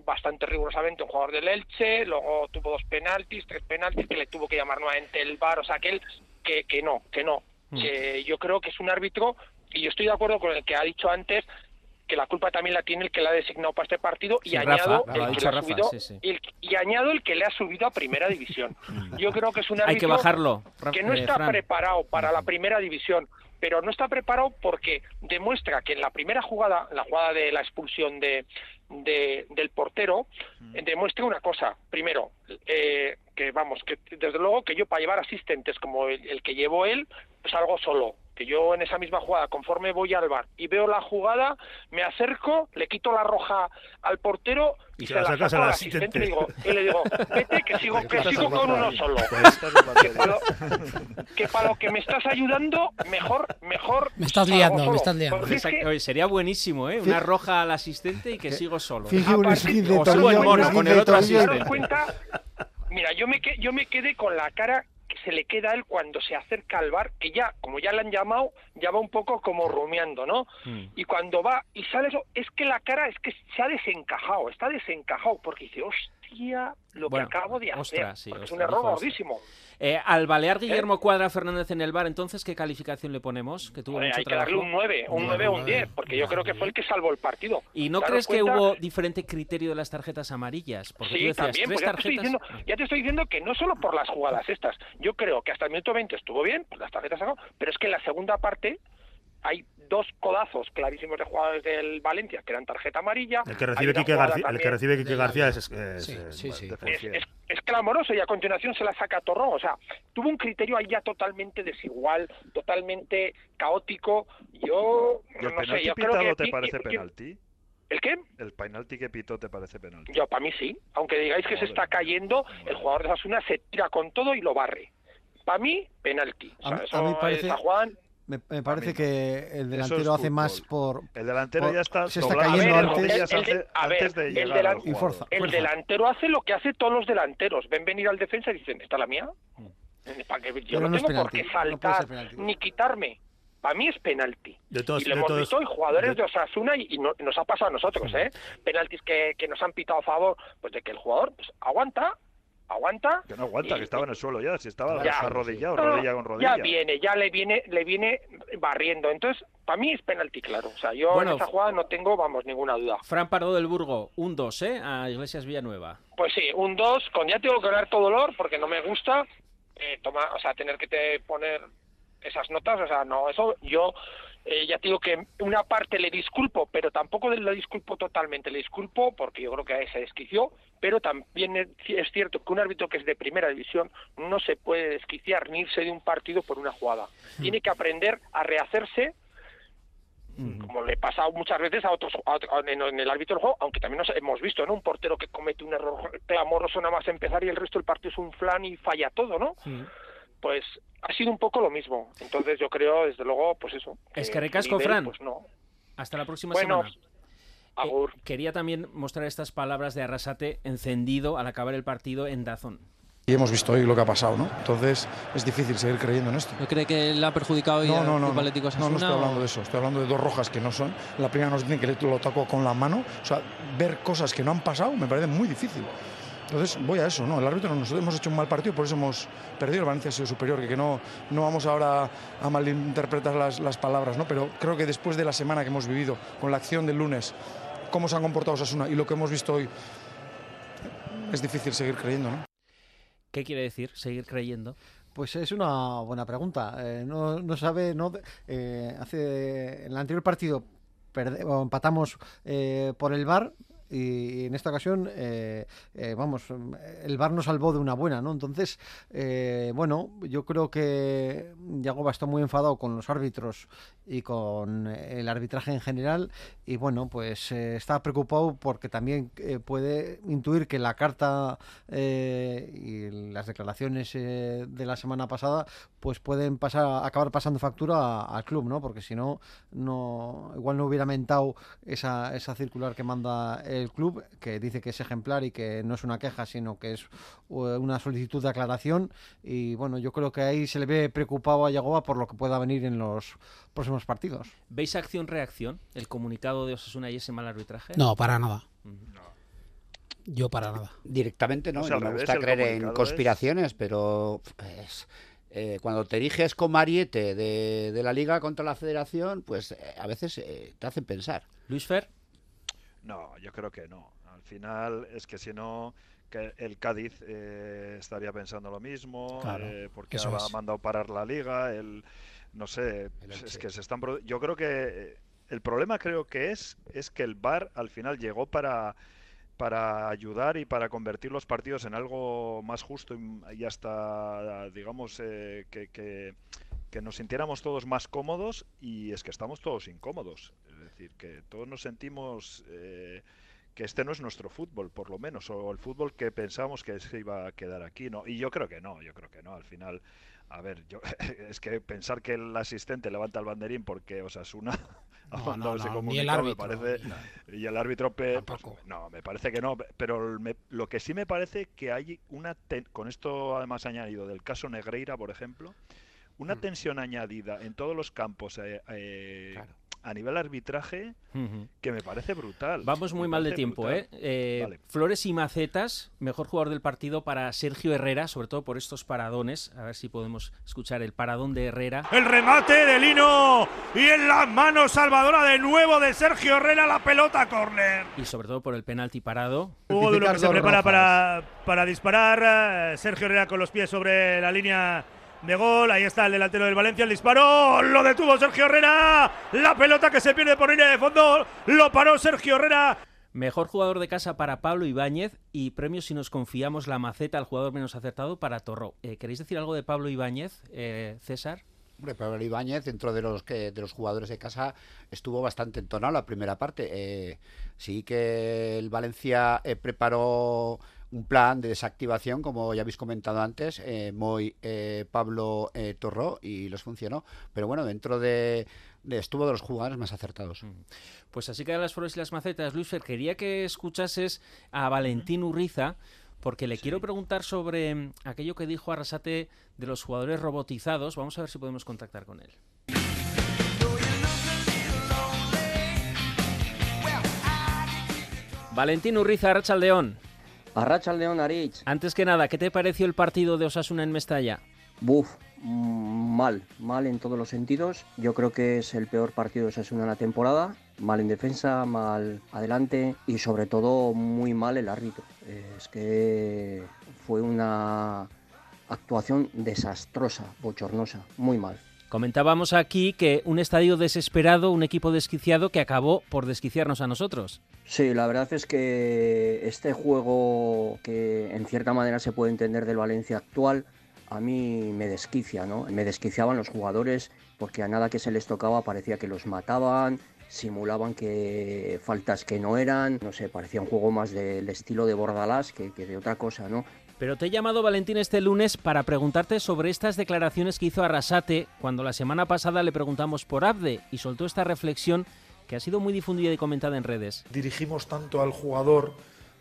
bastante rigurosamente un jugador del Elche, luego tuvo dos penaltis, tres penaltis que le tuvo que llamar nuevamente el VAR, o sea que él que, que no, que no. Mm. Que yo creo que es un árbitro y yo estoy de acuerdo con el que ha dicho antes que la culpa también la tiene el que la ha designado para este partido y Sí, añado Rafa, el que dicho le ha Rafa, subido sí, sí. el- y añado el que le ha subido a primera división. [LAUGHS] Yo creo que es un Hay que árbitro bajarlo, que no eh, está Fran. preparado para la primera división, pero no está preparado porque demuestra que en la primera jugada, la jugada de la expulsión de, de- del portero, demuestra una cosa. Primero, eh, que vamos, que desde luego que yo para llevar asistentes como el, el que llevó él, pues algo solo. Que yo en esa misma jugada, conforme voy al bar y veo la jugada, me acerco, le quito la roja al portero y, se, se la sacas al asistente y, digo, y le digo, vete que sigo, que sigo con uno solo. Que para, lo, que para lo que me estás ayudando, mejor, mejor. Me estás liando, me estás liando. Es que-. Oye, sería buenísimo, ¿eh? Una roja al asistente y que sigo solo. Finge un de con el otro asistente. cuenta, mira, yo me, que- yo me quedé con la cara se le queda a él cuando se acerca al bar, que ya, como ya le han llamado, ya va un poco como rumiando, ¿no? Mm. Y cuando va y sale eso, es que la cara es que se ha desencajado, está desencajado, porque dice, hostia, lo Bueno, que acabo de hacer. ostras, sí, Porque es ostras, un error gordísimo. Eh, al balear Guillermo Cuadra Fernández en el bar, entonces, ¿qué calificación le ponemos? Que tuvo Joder, mucho hay que darle trabajo. un 9, un 9 o un 10, porque yo creo que fue el que salvó el partido. ¿Y no crees que cuenta- hubo diferente criterio de las tarjetas amarillas? Porque tú Sí, decías, también, tres pues ya te, estoy tarjetas... diciendo, ya te estoy diciendo que no solo por las jugadas estas, yo creo que hasta el minuto 20 estuvo bien, pues las tarjetas sacó, pero es que en la segunda parte hay dos codazos clarísimos de jugadores del Valencia que eran tarjeta amarilla. El que recibe Quique García, el que recibe Quique García es, es- Sí, es- sí, sí. es, es- es clamoroso y a continuación se la saca Torrón. O sea, tuvo un criterio ahí ya totalmente desigual, totalmente caótico. Yo ¿Y el no sé, penalti yo creo pitado que... te parece penalti? ¿El qué? ¿El penalti que pitó te parece penalti? Yo, para mí sí. Aunque digáis que se está cayendo, el jugador de Sasuna se tira con todo y lo barre. Para mí, penalti. O A sea, mí- eso a mí parece- es a Juan. Me, me parece que el delantero es hace más por. El delantero por- ya está se está cayendo ver, antes. el- antes- ver, de llegar Y fuerza. El delantero hace lo que hace todos los delanteros. Ven venir al defensa y dicen, ¿esta es la mía? ¿Para qué? Yo no, tengo por qué saltar ni quitarme. Para mí es penalti. De todos- y lo de hemos todos- visto en jugadores de- de, Osasuna y, y no- nos ha pasado a nosotros, ¿eh? Penaltis que, que nos han pitado a favor, pues de que el jugador pues, aguanta, aguanta. Que no aguanta, y- que estaba en el suelo ya, si estaba Ya. arrodillado, No, rodilla con rodilla. Ya viene, ya le viene, le viene barriendo. Entonces, para mí es penalti, claro. O sea, yo Bueno, en esta jugada no tengo, vamos, ninguna duda. Fran Pardo del Burgo, un 2, ¿eh? A Iglesias Villanueva. Pues sí, un 2, con ya tengo que dar todo dolor porque no me gusta eh, toma, o sea, tener que te poner esas notas, o sea, no, eso yo eh, ya te digo que una parte le disculpo, pero tampoco le disculpo totalmente, le disculpo porque yo creo que se desquició, pero también es cierto que un árbitro que es de primera división no se puede desquiciar ni irse de un partido por una jugada. Tiene que aprender a rehacerse como le pasa muchas veces a otros a en, en el árbitro del juego, aunque también nos hemos visto, ¿no? Un portero que comete un error clamoroso nada más empezar y el resto del partido es un flan y falla todo, ¿no? Pues ha sido un poco lo mismo. Entonces yo creo, desde luego, pues eso. Es que que recasco, nivel, Fran. Pues no. Hasta la próxima Bueno, semana. Eh, quería también mostrar estas palabras de Arrasate encendido al acabar el partido en Dazón. Y hemos visto hoy lo que ha pasado, ¿no? Entonces es difícil seguir creyendo en esto. ¿No cree que le ha perjudicado hoy No, no, no, Club no, Atlético no, estoy o- hablando de eso, estoy hablando de dos rojas que no son. La primera nos dicen que lo tocó con la mano, o sea, ver cosas que no han pasado me parece muy difícil. Entonces voy a eso, ¿no? El árbitro nosotros hemos hecho un mal partido, por eso hemos perdido. El Valencia ha sido superior, que, que no, no vamos ahora a malinterpretar las, las palabras, ¿no? Pero creo que después de la semana que hemos vivido, con la acción del lunes, cómo se han comportado Osasuna y lo que hemos visto hoy, es difícil seguir creyendo, ¿no? ¿Qué quiere decir seguir creyendo? Pues es una buena pregunta. Eh, no, no sabe, no, eh, hace en el anterior partido perde- empatamos eh, por el VAR y en esta ocasión, eh, eh, vamos, el VAR nos salvó de una buena, ¿no? Entonces, eh, bueno, yo creo que Yagoba está muy enfadado con los árbitros y con el arbitraje en general y bueno, pues está preocupado porque también puede intuir que la carta y las declaraciones de la semana pasada pues pueden pasar acabar pasando factura al club, ¿no? Porque si no, no igual no hubiera mentado esa, esa circular que manda el club, que dice que es ejemplar y que no es una queja, sino que es una solicitud de aclaración y bueno, yo creo que ahí se le ve preocupado a Yagoba por lo que pueda venir en los próximos partidos. ¿Veis acción-reacción? ¿El comunicado de Osasuna y ese mal arbitraje? No, para nada. Yo para nada. Directamente no, O sea, no al me revés, gusta creer en conspiraciones, pero pues, eh, cuando te eriges con Mariette de, de la liga contra la federación, pues eh, a veces eh, te hacen pensar. Luis Fer. No, yo creo que no. Al final es que si no, que el Cádiz eh, estaría pensando lo mismo, Claro, eh, porque ha mandado parar la liga, el, no sé, es que se están... Yo creo que eh, el problema creo que es, es que el VAR al final llegó para para ayudar y para convertir los partidos en algo más justo y, y hasta, digamos, eh, que, que, que nos sintiéramos todos más cómodos y es que estamos todos incómodos. Decir, que todos nos sentimos eh, que este no es nuestro fútbol, por lo menos, o el fútbol que pensábamos que se iba a quedar aquí. ¿no? Y yo creo que no, yo creo que no. Al final, a ver, yo [LAUGHS] es que pensar que el asistente levanta el banderín porque Osasuna [LAUGHS] No, no, ese no, ni el comunicado, me árbitro, parece, [LAUGHS] y el árbitro, pe- pues, no, me parece que no, pero me- lo que sí me parece que hay una, ten- con esto además añadido del caso Negreira, por ejemplo, una tensión añadida en todos los campos eh, eh, a nivel arbitraje que me parece brutal. Vamos muy Me mal de tiempo, brutal. ¿eh? Eh, Vale. Flores y Macetas, mejor jugador del partido para Sergio Herrera, sobre todo por estos paradones. A ver si podemos escuchar el paradón de Herrera. El remate de Lino y en la mano salvadora de nuevo de Sergio Herrera la pelota córner. Y sobre todo por el penalti parado. Hugo Duro que se prepara para, para disparar. eh, Sergio Herrera con los pies sobre la línea de gol. Ahí está el delantero del Valencia. El disparo. Lo detuvo Sergio Herrera. La pelota que se pierde por línea de fondo. Lo paró Sergio Herrera. Mejor jugador de casa para Pablo Ibáñez y premio si nos confiamos la maceta al jugador menos acertado para Torró. Eh, ¿Queréis decir algo de Pablo Ibáñez, eh, César? Hombre, Pablo Ibáñez, dentro de los que de los jugadores de casa, estuvo bastante entonado la primera parte. Eh, sí que el Valencia eh, preparó un plan de desactivación, como ya habéis comentado antes, eh, Moy, eh, Pablo, eh, Torró, y los funcionó. Pero bueno, dentro de, de- estuvo de los jugadores más acertados. Pues así quedan las flores y las macetas. Luis Fer, quería que escuchases a Valentín Urriza, porque le quiero preguntar sobre mm, aquello que dijo Arrasate de los jugadores robotizados. Vamos a ver si podemos contactar con él. Valentín Urriza, Arrachaldeón. Arrachaldeón, Aritz. Antes que nada, ¿qué te pareció el partido de Osasuna en Mestalla? Buf, mm, mal, mal en todos los sentidos. Yo creo que es el peor partido de Osasuna en la temporada. Mal en defensa, mal adelante y sobre todo muy mal el árbitro. Es que fue una actuación desastrosa, bochornosa, muy mal. Comentábamos aquí que un estadio desesperado, un equipo desquiciado que acabó por desquiciarnos a nosotros. Sí, la verdad es que este juego que en cierta manera se puede entender del Valencia actual, a mí me desquicia, ¿no? Me desquiciaban los jugadores porque a nada que se les tocaba parecía que los mataban, simulaban que faltas que no eran, no sé, parecía un juego más del estilo de Bordalás que, que de otra cosa, ¿no? Pero te he llamado Valentín este lunes para preguntarte sobre estas declaraciones que hizo Arrasate cuando la semana pasada le preguntamos por Abde y soltó esta reflexión que ha sido muy difundida y comentada en redes. dirigimos tanto al jugador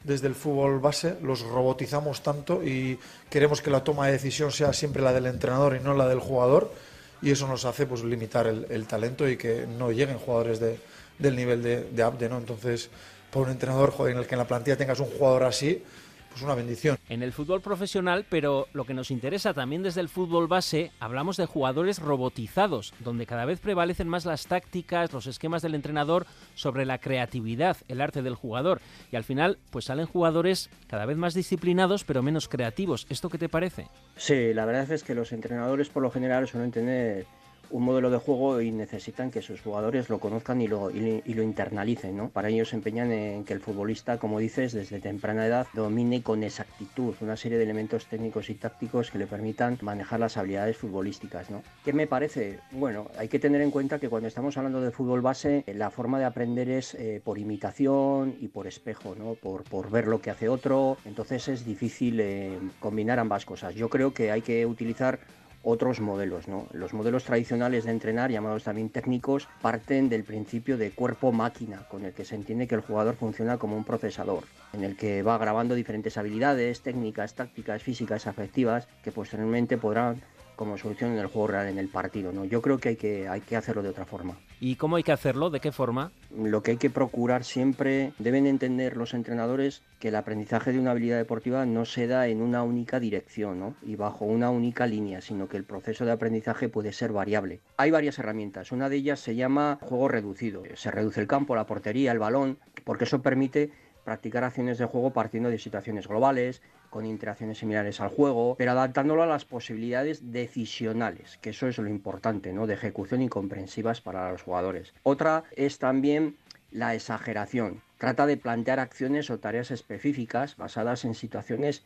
desde el fútbol base, los robotizamos tanto y queremos que la toma de decisión sea siempre la del entrenador y no la del jugador y eso nos hace pues limitar el, talento y que no lleguen jugadores de- del nivel de, de Abde, ¿no? Entonces, por un entrenador joder, en el que en la plantilla tengas un jugador así, pues una bendición. En el fútbol profesional, pero lo que nos interesa también desde el fútbol base, hablamos de jugadores robotizados, donde cada vez prevalecen más las tácticas, los esquemas del entrenador sobre la creatividad, el arte del jugador. Y al final, pues salen jugadores cada vez más disciplinados, pero menos creativos. ¿Esto qué te parece? Sí, la verdad es que los entrenadores por lo general suelen tener un modelo de juego y necesitan que sus jugadores lo conozcan y lo, internalicen, ¿no? Para ello se empeñan en que el futbolista, como dices, desde temprana edad domine con exactitud una serie de elementos técnicos y tácticos que le permitan manejar las habilidades futbolísticas, ¿no? ¿Qué me parece? Bueno, hay que tener en cuenta que cuando estamos hablando de fútbol base, eh, la forma de aprender es eh, por imitación y por espejo, ¿no? Por, por ver lo que hace otro, entonces es difícil eh, combinar ambas cosas. Yo creo que hay que utilizar otros modelos. ¿no? Los modelos tradicionales de entrenar, llamados también técnicos, parten del principio de cuerpo-máquina, con el que se entiende que el jugador funciona como un procesador, en el que va grabando diferentes habilidades, técnicas, tácticas, físicas, afectivas, que posteriormente podrán como solución en el juego real, en el partido. ¿no? Yo creo que hay, que hay que hacerlo de otra forma. ¿Y cómo hay que hacerlo? ¿De qué forma? Lo que hay que procurar siempre, deben entender los entrenadores que el aprendizaje de una habilidad deportiva no se da en una única dirección ¿no? y bajo una única línea, sino que el proceso de aprendizaje puede ser variable. Hay varias herramientas, una de ellas se llama juego reducido. Se reduce el campo, la portería, el balón, porque eso permite practicar acciones de juego partiendo de situaciones globales, con interacciones similares al juego, pero adaptándolo a las posibilidades decisionales, que eso es lo importante, ¿no? De ejecución y comprensivas para los jugadores. Otra es también la exageración. Trata de plantear acciones o tareas específicas basadas en situaciones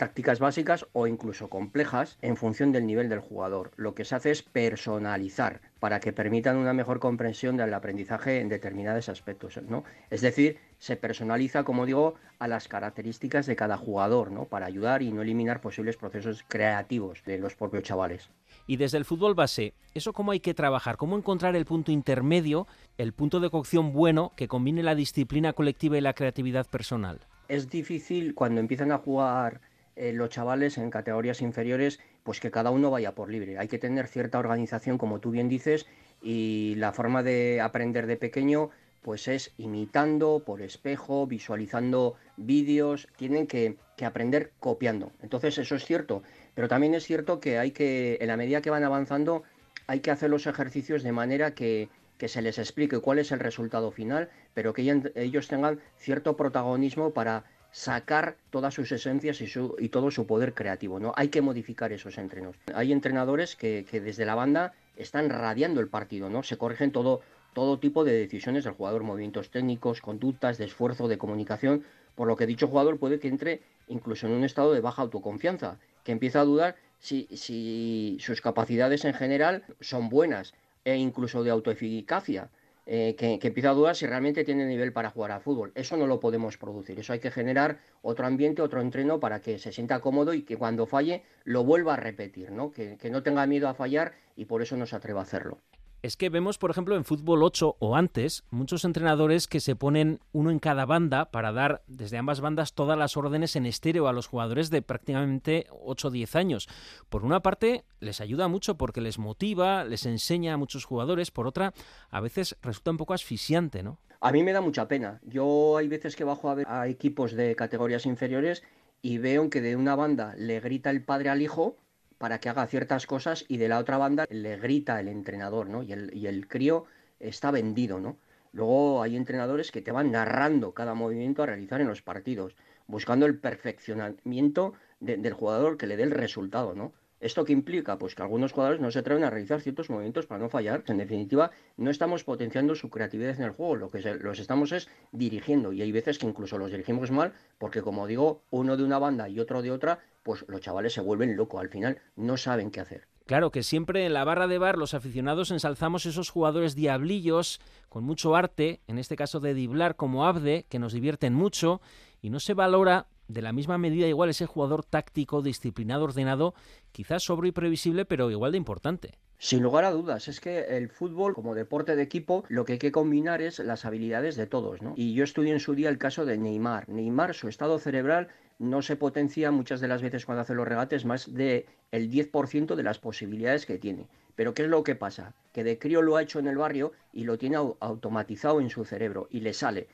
tácticas básicas o incluso complejas en función del nivel del jugador. Lo que se hace es personalizar para que permitan una mejor comprensión del aprendizaje en determinados aspectos, ¿no? Es decir, se personaliza, como digo, a las características de cada jugador, ¿no? Para ayudar y no eliminar posibles procesos creativos de los propios chavales. Y desde el fútbol base, ¿eso cómo hay que trabajar? ¿Cómo encontrar el punto intermedio, el punto de cocción bueno que combine la disciplina colectiva y la creatividad personal? Es difícil cuando empiezan a jugar eh, los chavales en categorías inferiores, pues que cada uno vaya por libre. Hay que tener cierta organización, como tú bien dices, y la forma de aprender de pequeño pues es imitando por espejo, visualizando vídeos, tienen que, que, aprender copiando. Entonces eso es cierto, pero también es cierto que hay que, en la medida que van avanzando, hay que hacer los ejercicios de manera que, que se les explique cuál es el resultado final, pero que ellos tengan cierto protagonismo para sacar todas sus esencias y, su, y todo su poder creativo. ¿no? Hay que modificar esos entrenos. Hay entrenadores que, que desde la banda están radiando el partido, ¿no? Se corrigen todo, todo tipo de decisiones del jugador, movimientos técnicos, conductas, de esfuerzo, de comunicación, por lo que dicho jugador puede que entre incluso en un estado de baja autoconfianza, que empieza a dudar si, si sus capacidades en general son buenas e incluso de autoeficacia. Eh, que, empieza a dudar si realmente tiene nivel para jugar a fútbol. Eso no lo podemos producir. Eso hay que generar otro ambiente, otro entreno para que se sienta cómodo y que cuando falle lo vuelva a repetir, ¿no? Que no tenga miedo a fallar y por eso no se atreva a hacerlo. Es que vemos, por ejemplo, en fútbol 8 o antes, muchos entrenadores que se ponen uno en cada banda para dar desde ambas bandas todas las órdenes en estéreo a los jugadores de prácticamente 8 o 10 años. Por una parte, les ayuda mucho porque les motiva, les enseña a muchos jugadores. Por otra, a veces resulta un poco asfixiante, ¿no? A mí me da mucha pena. Yo hay veces que bajo a ver a equipos de categorías inferiores y veo que de una banda le grita el padre al hijo para que haga ciertas cosas y de la otra banda le grita el entrenador, ¿no? Y el, y el crío está vendido, ¿no? Luego hay entrenadores que te van narrando cada movimiento a realizar en los partidos, buscando el perfeccionamiento de, del jugador que le dé el resultado, ¿no? ¿Esto qué implica? Pues que algunos jugadores no se atreven a realizar ciertos movimientos para no fallar. En definitiva, no estamos potenciando su creatividad en el juego, lo que los estamos es dirigiendo. Y hay veces que incluso los dirigimos mal, porque como digo, uno de una banda y otro de otra, pues los chavales se vuelven locos. Al final no saben qué hacer. Claro que siempre en la barra de bar los aficionados ensalzamos esos jugadores diablillos con mucho arte, en este caso de diblar como Abde, que nos divierten mucho, y no se valora de la misma medida igual ese jugador táctico, disciplinado, ordenado, quizás sobre y previsible, pero igual de importante. Sin lugar a dudas, es que el fútbol como deporte de equipo lo que hay que combinar es las habilidades de todos, ¿no? Y yo estudié en su día el caso de Neymar. Neymar, su estado cerebral no se potencia muchas de las veces cuando hace los regates más de el 10% de las posibilidades que tiene. Pero ¿qué es lo que pasa? Que de crío lo ha hecho en el barrio y lo tiene automatizado en su cerebro y le sale.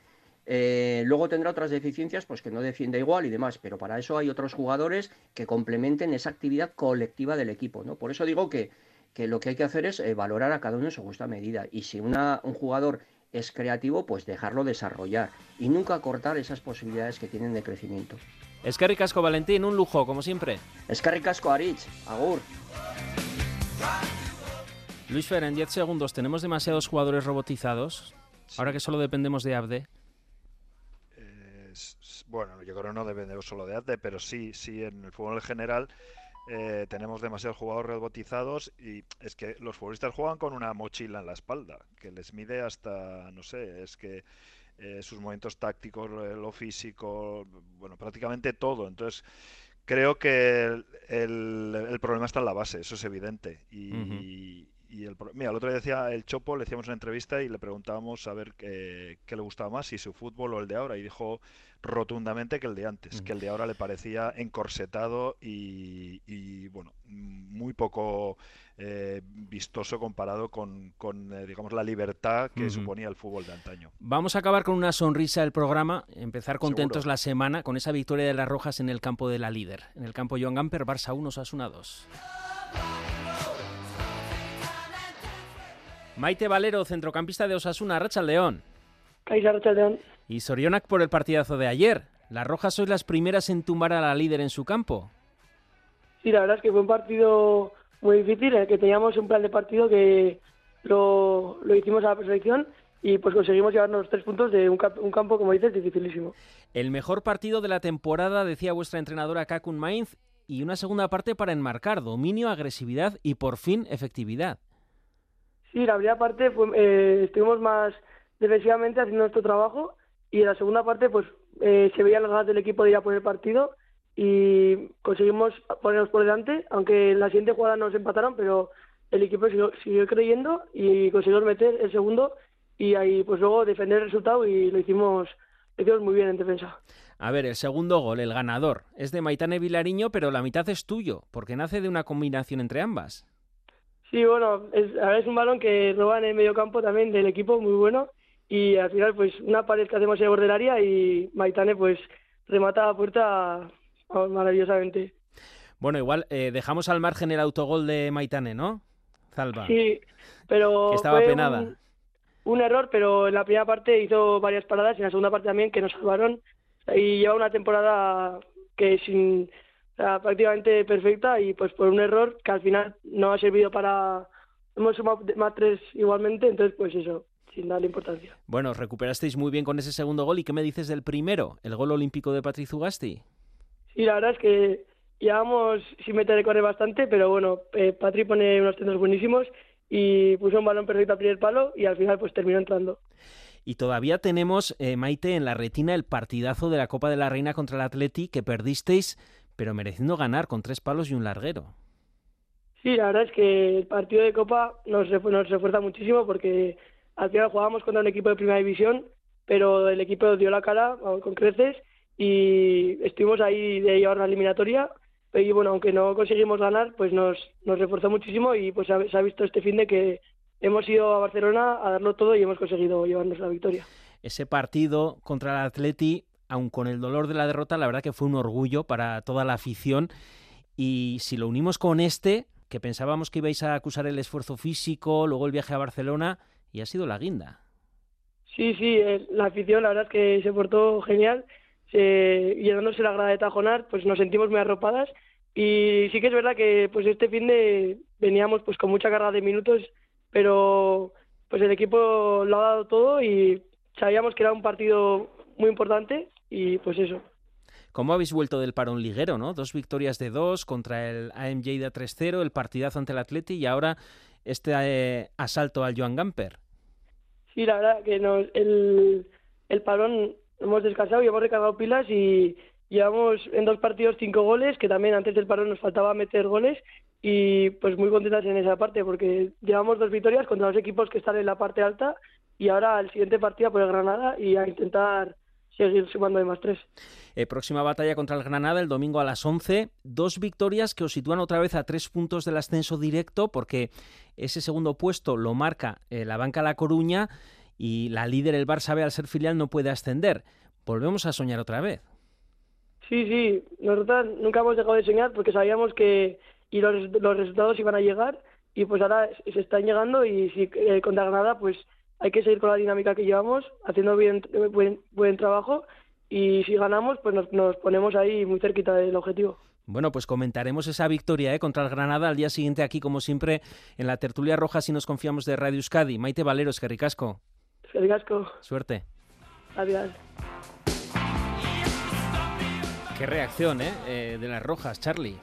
Eh, luego tendrá otras deficiencias, pues que no defienda igual y demás, pero para eso hay otros jugadores que complementen esa actividad colectiva del equipo, ¿no? Por eso digo que, que lo que hay que hacer es eh, valorar a cada uno en su justa medida. Y si una, un jugador es creativo, pues dejarlo desarrollar y nunca cortar esas posibilidades que tienen de crecimiento. Es que ricasco, Valentín, un lujo, como siempre. Es que ricasco, Arich, Agur. Luis Fer, en 10 segundos, ¿tenemos demasiados jugadores robotizados? Ahora que solo dependemos de Abde. bueno, yo creo que no depende solo de Abde, pero sí, sí, en el fútbol en general eh, tenemos demasiados jugadores robotizados y es que los futbolistas juegan con una mochila en la espalda que les mide hasta, no sé, es que eh, sus movimientos tácticos, lo físico, bueno, prácticamente todo. Entonces, creo que el, problema está en la base, eso es evidente. Y. y el, mira, el otro día decía el Chopo, le hacíamos una entrevista y le preguntábamos a ver qué, qué le gustaba más, si su fútbol o el de ahora, y dijo rotundamente que el de antes, -huh. que el de ahora le parecía encorsetado y, y bueno, muy poco eh, vistoso comparado con, con eh, digamos, la libertad que suponía el fútbol de antaño. Vamos a acabar con una sonrisa el programa, empezar contentos Seguro. la semana con esa victoria de las Rojas en el campo de la líder, en el campo Joan Gamper, Barça 1, Osasuna 2. Maite Valero, centrocampista de Osasuna, Racha León. León. Y Sorionak por el partidazo de ayer. Las Rojas sois las primeras en tumbar a la líder en su campo. Sí, la verdad es que fue un partido muy difícil en el que teníamos un plan de partido que lo, lo hicimos a la perfección y pues conseguimos llevarnos tres puntos de un, un, campo, como dices, dificilísimo. El mejor partido de la temporada, decía vuestra entrenadora Kakun Mainz, y una segunda parte para enmarcar dominio, agresividad y por fin efectividad. Sí, la primera parte fue, eh, estuvimos más defensivamente haciendo nuestro trabajo y en la segunda parte pues eh, se veían las ganas del equipo de ir a por el partido y conseguimos ponernos por delante, aunque en la siguiente jugada nos empataron, pero el equipo siguió, siguió creyendo y conseguimos meter el segundo y ahí pues luego defender el resultado y lo hicimos, lo hicimos muy bien en defensa. A ver, el segundo gol, el ganador, es de Maitane Vilariño, pero la mitad es tuyo, porque nace de una combinación entre ambas. Sí, bueno, es, a ver, es un balón que roba en el medio campo también del equipo, muy bueno. Y al final, pues una pared que hacemos en el borde del área y Maitane, pues remata la puerta maravillosamente. Bueno, igual eh, dejamos al margen el autogol de Maitane, ¿no? Zalba. Sí, pero. Que estaba fue penada. Un, un error, pero en la primera parte hizo varias paradas y en la segunda parte también que nos salvaron. Y lleva una temporada que sin. Sea, prácticamente perfecta y pues por un error que al final no ha servido para. Hemos sumado más tres igualmente, entonces pues eso, sin darle importancia. Bueno, recuperasteis muy bien con ese segundo gol. ¿Y qué me dices del primero? El gol olímpico de Patrick Zugasti. Sí, la verdad es que llevamos sin meter de correr bastante, pero bueno, eh, Patri pone unos centros buenísimos y puso un balón perfecto al primer palo y al final pues terminó entrando. Y todavía tenemos, eh, Maite, en la retina el partidazo de la Copa de la Reina contra el Atleti que perdisteis, pero mereciendo ganar con tres palos y un larguero. Sí, la verdad es que el partido de Copa nos, nos refuerza muchísimo porque al final jugábamos contra un equipo de primera división, pero el equipo dio la cara vamos, con creces y estuvimos ahí de llevar la eliminatoria. Y bueno, aunque no conseguimos ganar, pues nos, nos reforzó muchísimo y pues ha, se ha visto este fin de que hemos ido a Barcelona a darlo todo y hemos conseguido llevarnos la victoria. Ese partido contra el Atleti, aun con el dolor de la derrota, la verdad que fue un orgullo para toda la afición. Y si lo unimos con este, que pensábamos que ibais a acusar el esfuerzo físico, luego el viaje a Barcelona, y ha sido la guinda. Sí, sí, la afición la verdad es que se portó genial. Se, llenándose la grada de Tajonar, pues nos sentimos muy arropadas. Y sí que es verdad que pues este fin de veníamos pues con mucha carga de minutos, pero pues el equipo lo ha dado todo y sabíamos que era un partido muy importante y pues eso. ¿Cómo habéis vuelto del parón liguero, no? Dos victorias de dos contra el AM Lleida 3-0, el partidazo ante el Atleti y ahora este eh, asalto al Joan Gamper. Sí, la verdad que nos, el, el parón hemos descansado y hemos recargado pilas y llevamos en dos partidos cinco goles, que también antes del parón nos faltaba meter goles y pues muy contentas en esa parte porque llevamos dos victorias contra los equipos que están en la parte alta y ahora el siguiente partido por el Granada y a intentar seguir sumando de más tres. Eh, próxima batalla contra el Granada el domingo a las 11. Dos victorias que os sitúan otra vez a tres puntos del ascenso directo porque ese segundo puesto lo marca eh, la banca La Coruña y la líder el Barça B al ser filial no puede ascender. Volvemos a soñar otra vez. Sí, sí, nosotros nunca hemos dejado de soñar porque sabíamos que y los, los resultados iban a llegar y pues ahora se están llegando y si eh, contra Granada pues hay que seguir con la dinámica que llevamos, haciendo bien buen, buen trabajo y si ganamos pues nos, nos ponemos ahí muy cerquita del objetivo. Bueno, pues comentaremos esa victoria ¿eh? contra el Granada al día siguiente aquí, como siempre, en la tertulia roja, si nos confiamos de Radio Euskadi. Maite Valeros, que ricasco. Ricasco. Suerte. Adiós. Qué reacción, ¿eh? Eh, de las rojas, Charlie.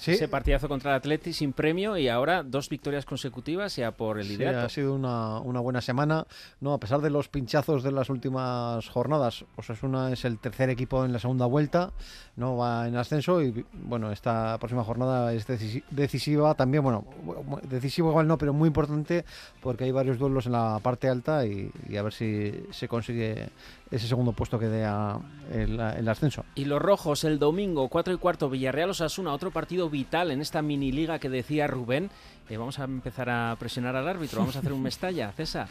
Sí. Ese partidazo contra el Atleti sin premio y ahora dos victorias consecutivas ya por el Sí, liderato. ha sido una, una buena semana. No, a pesar de los pinchazos de las últimas jornadas, Osasuna es el tercer equipo en la segunda vuelta, no va en ascenso y bueno, esta próxima jornada es decisi- decisiva también, bueno, bu- decisivo igual no, pero muy importante porque hay varios duelos en la parte alta y, y a ver si se consigue ese segundo puesto que dé a- el, el ascenso. Y los rojos el domingo, 4 y cuarto, Villarreal Osasuna, otro partido vital en esta mini liga que decía Rubén. Eh, vamos a empezar a presionar al árbitro, vamos a hacer un [LAUGHS] Mestalla, César.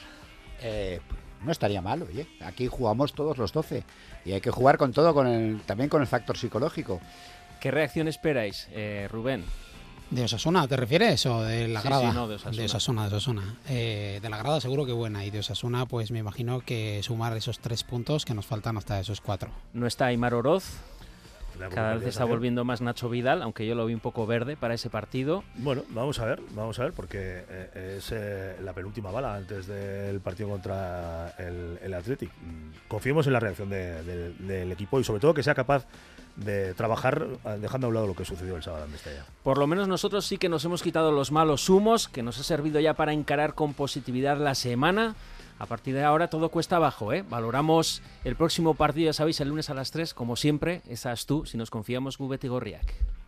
Eh, no estaría mal, oye. Aquí jugamos todos los 12 y hay que jugar con todo, con el, también con el factor psicológico. ¿Qué reacción esperáis, eh, Rubén? ¿De Osasuna te refieres o de la Sí, grada? sí, no, de Osasuna. De Osasuna, de Osasuna. Eh, de la grada seguro que buena y de Osasuna pues me imagino que sumar esos tres puntos que nos faltan hasta esos cuatro. No está Aymar Oroz. Cada vez está volviendo más Nacho Vidal, aunque yo lo vi un poco verde para ese partido. Bueno, vamos a ver, vamos a ver, porque eh, es eh, la penúltima bala antes del partido contra el, el Athletic. Mm, Confiemos en la reacción de- de- del equipo y sobre todo que sea capaz de trabajar eh, dejando a un lado lo que sucedió el sábado en Mestalla. Por lo menos nosotros sí que nos hemos quitado los malos humos, que nos ha servido ya para encarar con positividad la semana. A partir de ahora todo cuesta abajo, ¿eh? Valoramos el próximo partido, ya sabéis, el lunes a las 3, como siempre. Esas tú, si nos confiamos, Gubet y Gorriak.